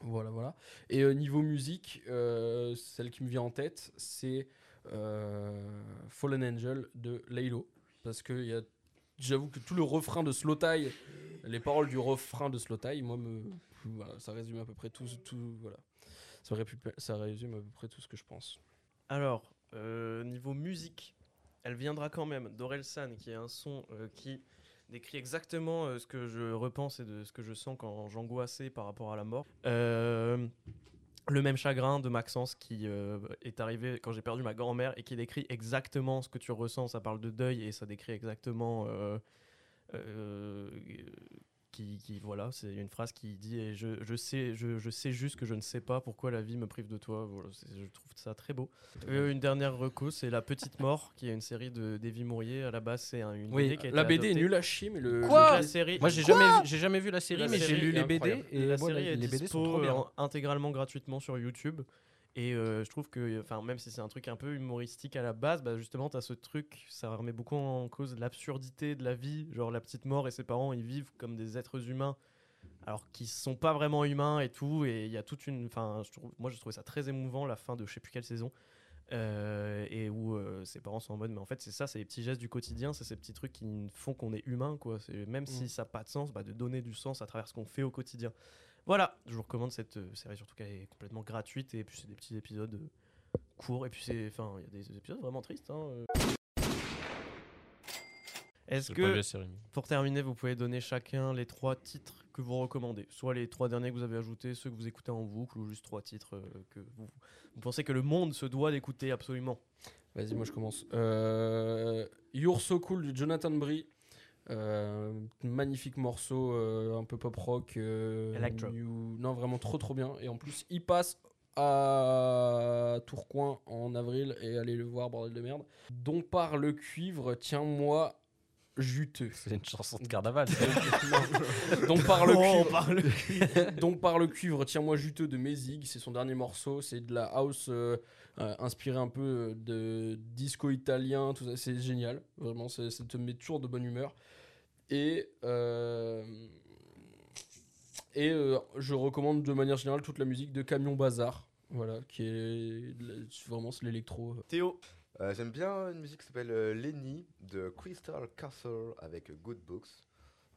Voilà, voilà. Et niveau musique, celle qui me vient en tête, c'est Fallen Angel de Laylo. Parce que il y a- j'avoue que tout le refrain de Slow Tie, les paroles du refrain de Slow Tie, moi, ça résume à peu près tout. ça résume à peu près tout ce que je pense. Alors, euh, niveau musique, elle viendra quand même d'Orelsan, qui est un son euh, qui décrit exactement euh, ce que je repense et de ce que je sens quand j'angoissais par rapport à la mort. Le même chagrin de Maxence qui euh, est arrivé quand j'ai perdu ma grand-mère et qui décrit exactement ce que tu ressens. Ça parle de deuil et ça décrit exactement. euh, euh, qui, qui- voilà, c'est une phrase qui dit et je, je sais, je, je sais juste que je ne sais pas pourquoi la vie me prive de toi. Voilà, je trouve ça très beau. Euh, une dernière reco, c'est La Petite Mort, qui est une série de Davy Mourier. À la base, c'est un- une BD qui a été la BD est nulle à chier, mais le. Quoi La série, Moi, j'ai jamais, vu- j'ai jamais vu la série, La mais j'ai lu les BD et la série est les BD sont dispo, trop bien. intégralement gratuitement sur YouTube. Et euh, je trouve que, enfin, même si c'est un truc un peu humoristique à la base, bah, justement, tu as ce truc, ça remet beaucoup en cause l'absurdité de la vie. Genre, la petite mort et ses parents, ils vivent comme des êtres humains, alors qu'ils sont pas vraiment humains et tout. Et il y a toute une. Enfin, je moi, j'ai trouvé ça très émouvant, la fin de je sais plus quelle saison. euh, et où euh, ses parents sont en mode, mais en fait, c'est ça, c'est les petits gestes du quotidien, c'est ces petits trucs qui font qu'on est humain, quoi. Même si Mm. ça n'a pas de sens, bah, de donner du sens à travers ce qu'on fait au quotidien. Voilà, je vous recommande cette euh, série, surtout qu'elle est complètement gratuite et puis c'est des petits épisodes euh, courts et puis c'est, enfin, il y a des épisodes vraiment tristes. hein, euh. Est-ce que, pour terminer, vous pouvez donner chacun les trois titres que vous recommandez, soit les trois derniers que vous avez ajoutés, ceux que vous écoutez en boucle ou juste trois titres euh, que vous, vous pensez que le monde se doit d'écouter absolument? Vas-y, moi je commence. Euh, You're So Cool de Jonathan Brie. Euh, magnifique morceau, euh, un peu pop rock. euh, Electro. new- Non, vraiment trop trop bien. Et en plus, il passe à Tourcoing en avril et allez le voir, bordel de merde. Dont par le cuivre, tiens-moi, juteux. C'est une chanson de carnaval. Donc par le Oh, cuivre. par le Donc par le cuivre, tiens-moi juteux de Mézig, c'est son dernier morceau, c'est de la house euh, euh, inspirée un peu de disco italien, tout ça, c'est génial, vraiment, ça te met toujours de bonne humeur. Et euh, et euh, je recommande de manière générale toute la musique de Camion Bazar, voilà, qui est vraiment c'est l'électro. Théo. Euh, J'aime bien une musique qui s'appelle euh, Lenny de Crystal Castle avec Good Books.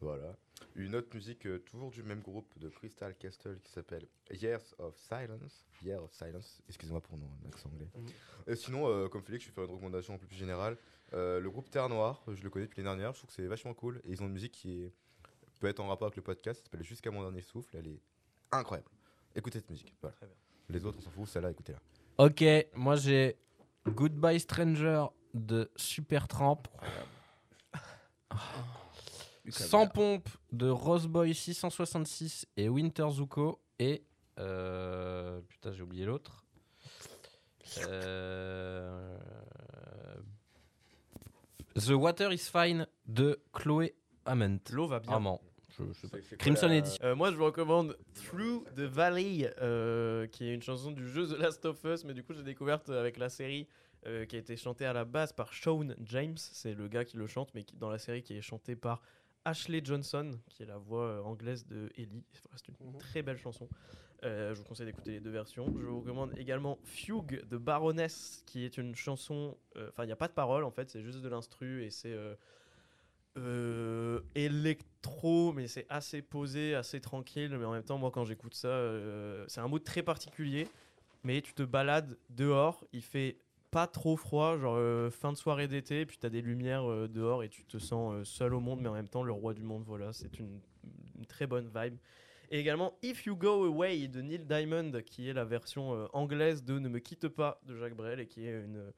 Voilà. Une autre musique euh, toujours du même groupe de Crystal Castle qui s'appelle Years of Silence. Year of Silence. Excusez-moi pour mon accent anglais. Mhm. Et sinon, euh, comme Félix, je vais faire une recommandation un peu plus générale. Euh, le groupe Terre Noire, je le connais depuis l'année dernière. Je trouve que c'est vachement cool. Et ils ont une musique qui est- peut être en rapport avec le podcast. Ça s'appelle Jusqu'à mon dernier souffle. Elle est incroyable. Écoutez cette musique. Voilà. Les autres, on s'en fout. Celle-là, écoutez-la. ok, moi j'ai Goodbye Stranger de Supertramp. Sans pompe de Roseboy 666 et Winter Zuko. Et. euh, putain, j'ai oublié l'autre. Euh, The Water is Fine de Chloé Ament. L'eau va bien. Amant. Je, je sais pas. C'est- c'est quoi Crimson la- Edition. Euh, moi, je vous recommande Through the Valley, euh, qui est une chanson du jeu The Last of Us, mais du coup, j'ai découverte avec la série euh, qui a été chantée à la base par Shawn James, c'est le gars qui le chante, mais qui, dans la série qui est chantée par Ashley Johnson, qui est la voix euh, anglaise de Ellie. C'est une Mhm. très belle chanson. Euh, je vous conseille d'écouter les deux versions. Je vous recommande également Fugue de Baroness, qui est une chanson. euh, Enfin, il n'y a pas de parole en fait, c'est juste de l'instru et c'est euh, électro, mais c'est assez posé, assez tranquille. Mais en même temps, moi, quand j'écoute ça, c'est un mood très particulier. Mais tu te balades dehors, il fait pas trop froid, genre fin de soirée d'été, puis tu as des lumières dehors et tu te sens seul au monde, mais en même temps le roi du monde. Voilà, c'est une très bonne vibe. Et également If You Go Away de Neil Diamond, qui est la version euh, anglaise de Ne me quitte pas de Jacques Brel et qui est une,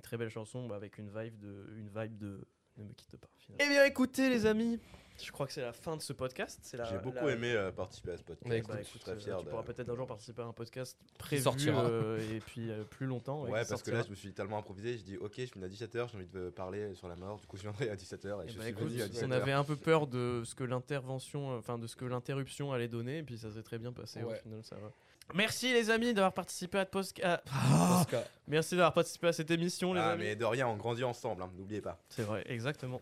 très belle chanson bah, avec une vibe de, Ne me quitte pas. Eh bien écoutez les amis, je crois que c'est la fin de ce podcast. C'est la- J'ai beaucoup la- aimé euh, participer à ce podcast. Bah, je suis très euh, fier tu de- pourras peut-être un jour participer à un podcast prévu sortira. euh, et puis euh, plus longtemps. Ouais, parce que là, je me suis tellement improvisé. Je dis, ok, je finis à 17h, j'ai envie de parler sur la mort. Du coup, je viendrai à 17h et, Eh je bah, suis écoute, venu à 17h. on avait un peu peur de ce que l'intervention, enfin de ce que l'interruption allait donner, et puis ça s'est très bien passé Ouais. au final. Ça va. Merci les amis d'avoir participé à, post- à- Oscar. Merci d'avoir participé à cette émission les Ah, amis. mais de rien, on grandit ensemble, hein, n'oubliez pas. C'est vrai, exactement.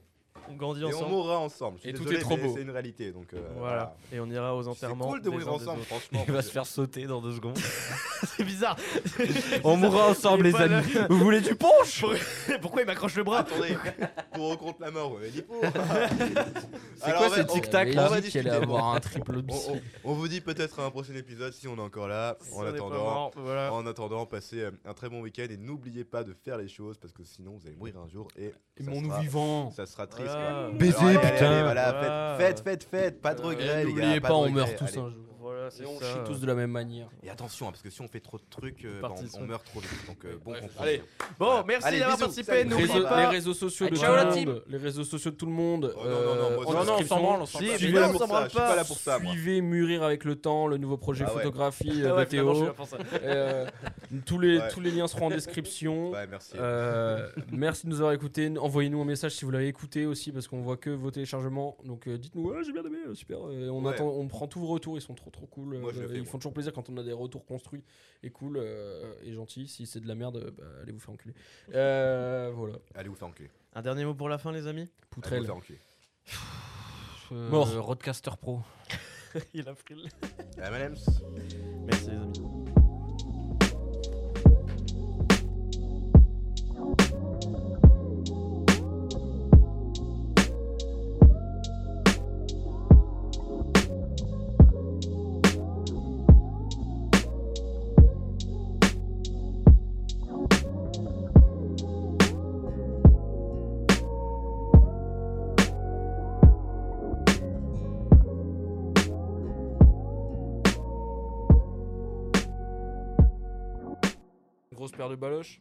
On grandit Et on ensemble. mourra ensemble. Je suis Et tout désolé, est trop beau. C'est une réalité, donc euh, Voilà. Et on ira aux C'est enterrements. cool de mourir ensemble, franchement. Il va se faire sauter dans deux secondes. C'est bizarre. On mourra ensemble, Il les amis. Vous voulez du punch Pourquoi il m'accroche le bras Attendez, pour ou contre la mort, pour. C'est quoi ces tic-tac là on va avoir un triple on, bis on- on vous dit peut-être à un prochain épisode si on est encore là. Si En attendant, mort, voilà. en attendant, passez euh, un très bon week-end et n'oubliez pas de faire les choses parce que sinon vous allez mourir un jour et ça Aimons-nous sera- vivants Ça sera triste. Baiser, allez, putain. allez, voilà, Voilà. faites, faites, faites, faites, pas de regrets, les gars. N'oubliez pas on regrets, meurt tous un jour. Et on ça. chie tous de la même manière. Et attention, hein, parce que si on fait trop de trucs, euh, bah, on, on meurt trop vite. Donc euh, bon comprendre. allez. Bon, Voilà. merci Allez, d'avoir participé. les réseaux sociaux de Ah, tout ciao, la le team. monde, les réseaux sociaux de tout le monde. Oh, non, non, non, euh, non, on description. s'en branle, on s'en non, pas là on pour s'en ça, branle je suis pas pas. là pour ça, moi. Suivez Mûrir avec le temps, le nouveau projet Ah ouais. photographie Ah ouais, de suis Théo. tous, les, Ouais. tous les liens seront en description. Ouais, merci. Merci de nous avoir écoutés. Envoyez-nous un message si vous l'avez écouté aussi, parce qu'on voit que vos téléchargements. Donc dites-nous, ouais, j'ai bien aimé, super. On, Ouais. attend, on prend tous vos retours, ils sont trop trop cool. Moi, je le Euh, fais, ils moi. font toujours plaisir quand on a des retours construits et cool euh, et gentils. Si c'est de la merde, euh, bah, allez vous faire enculer. Euh, voilà. Allez vous faire enculer. Un dernier mot pour la fin, les amis? Allez vous Poutrelle. faire enculer. Euh, Mort. Roadcaster Pro. Il a pris le. M&M's. Merci, les amis. De baloches.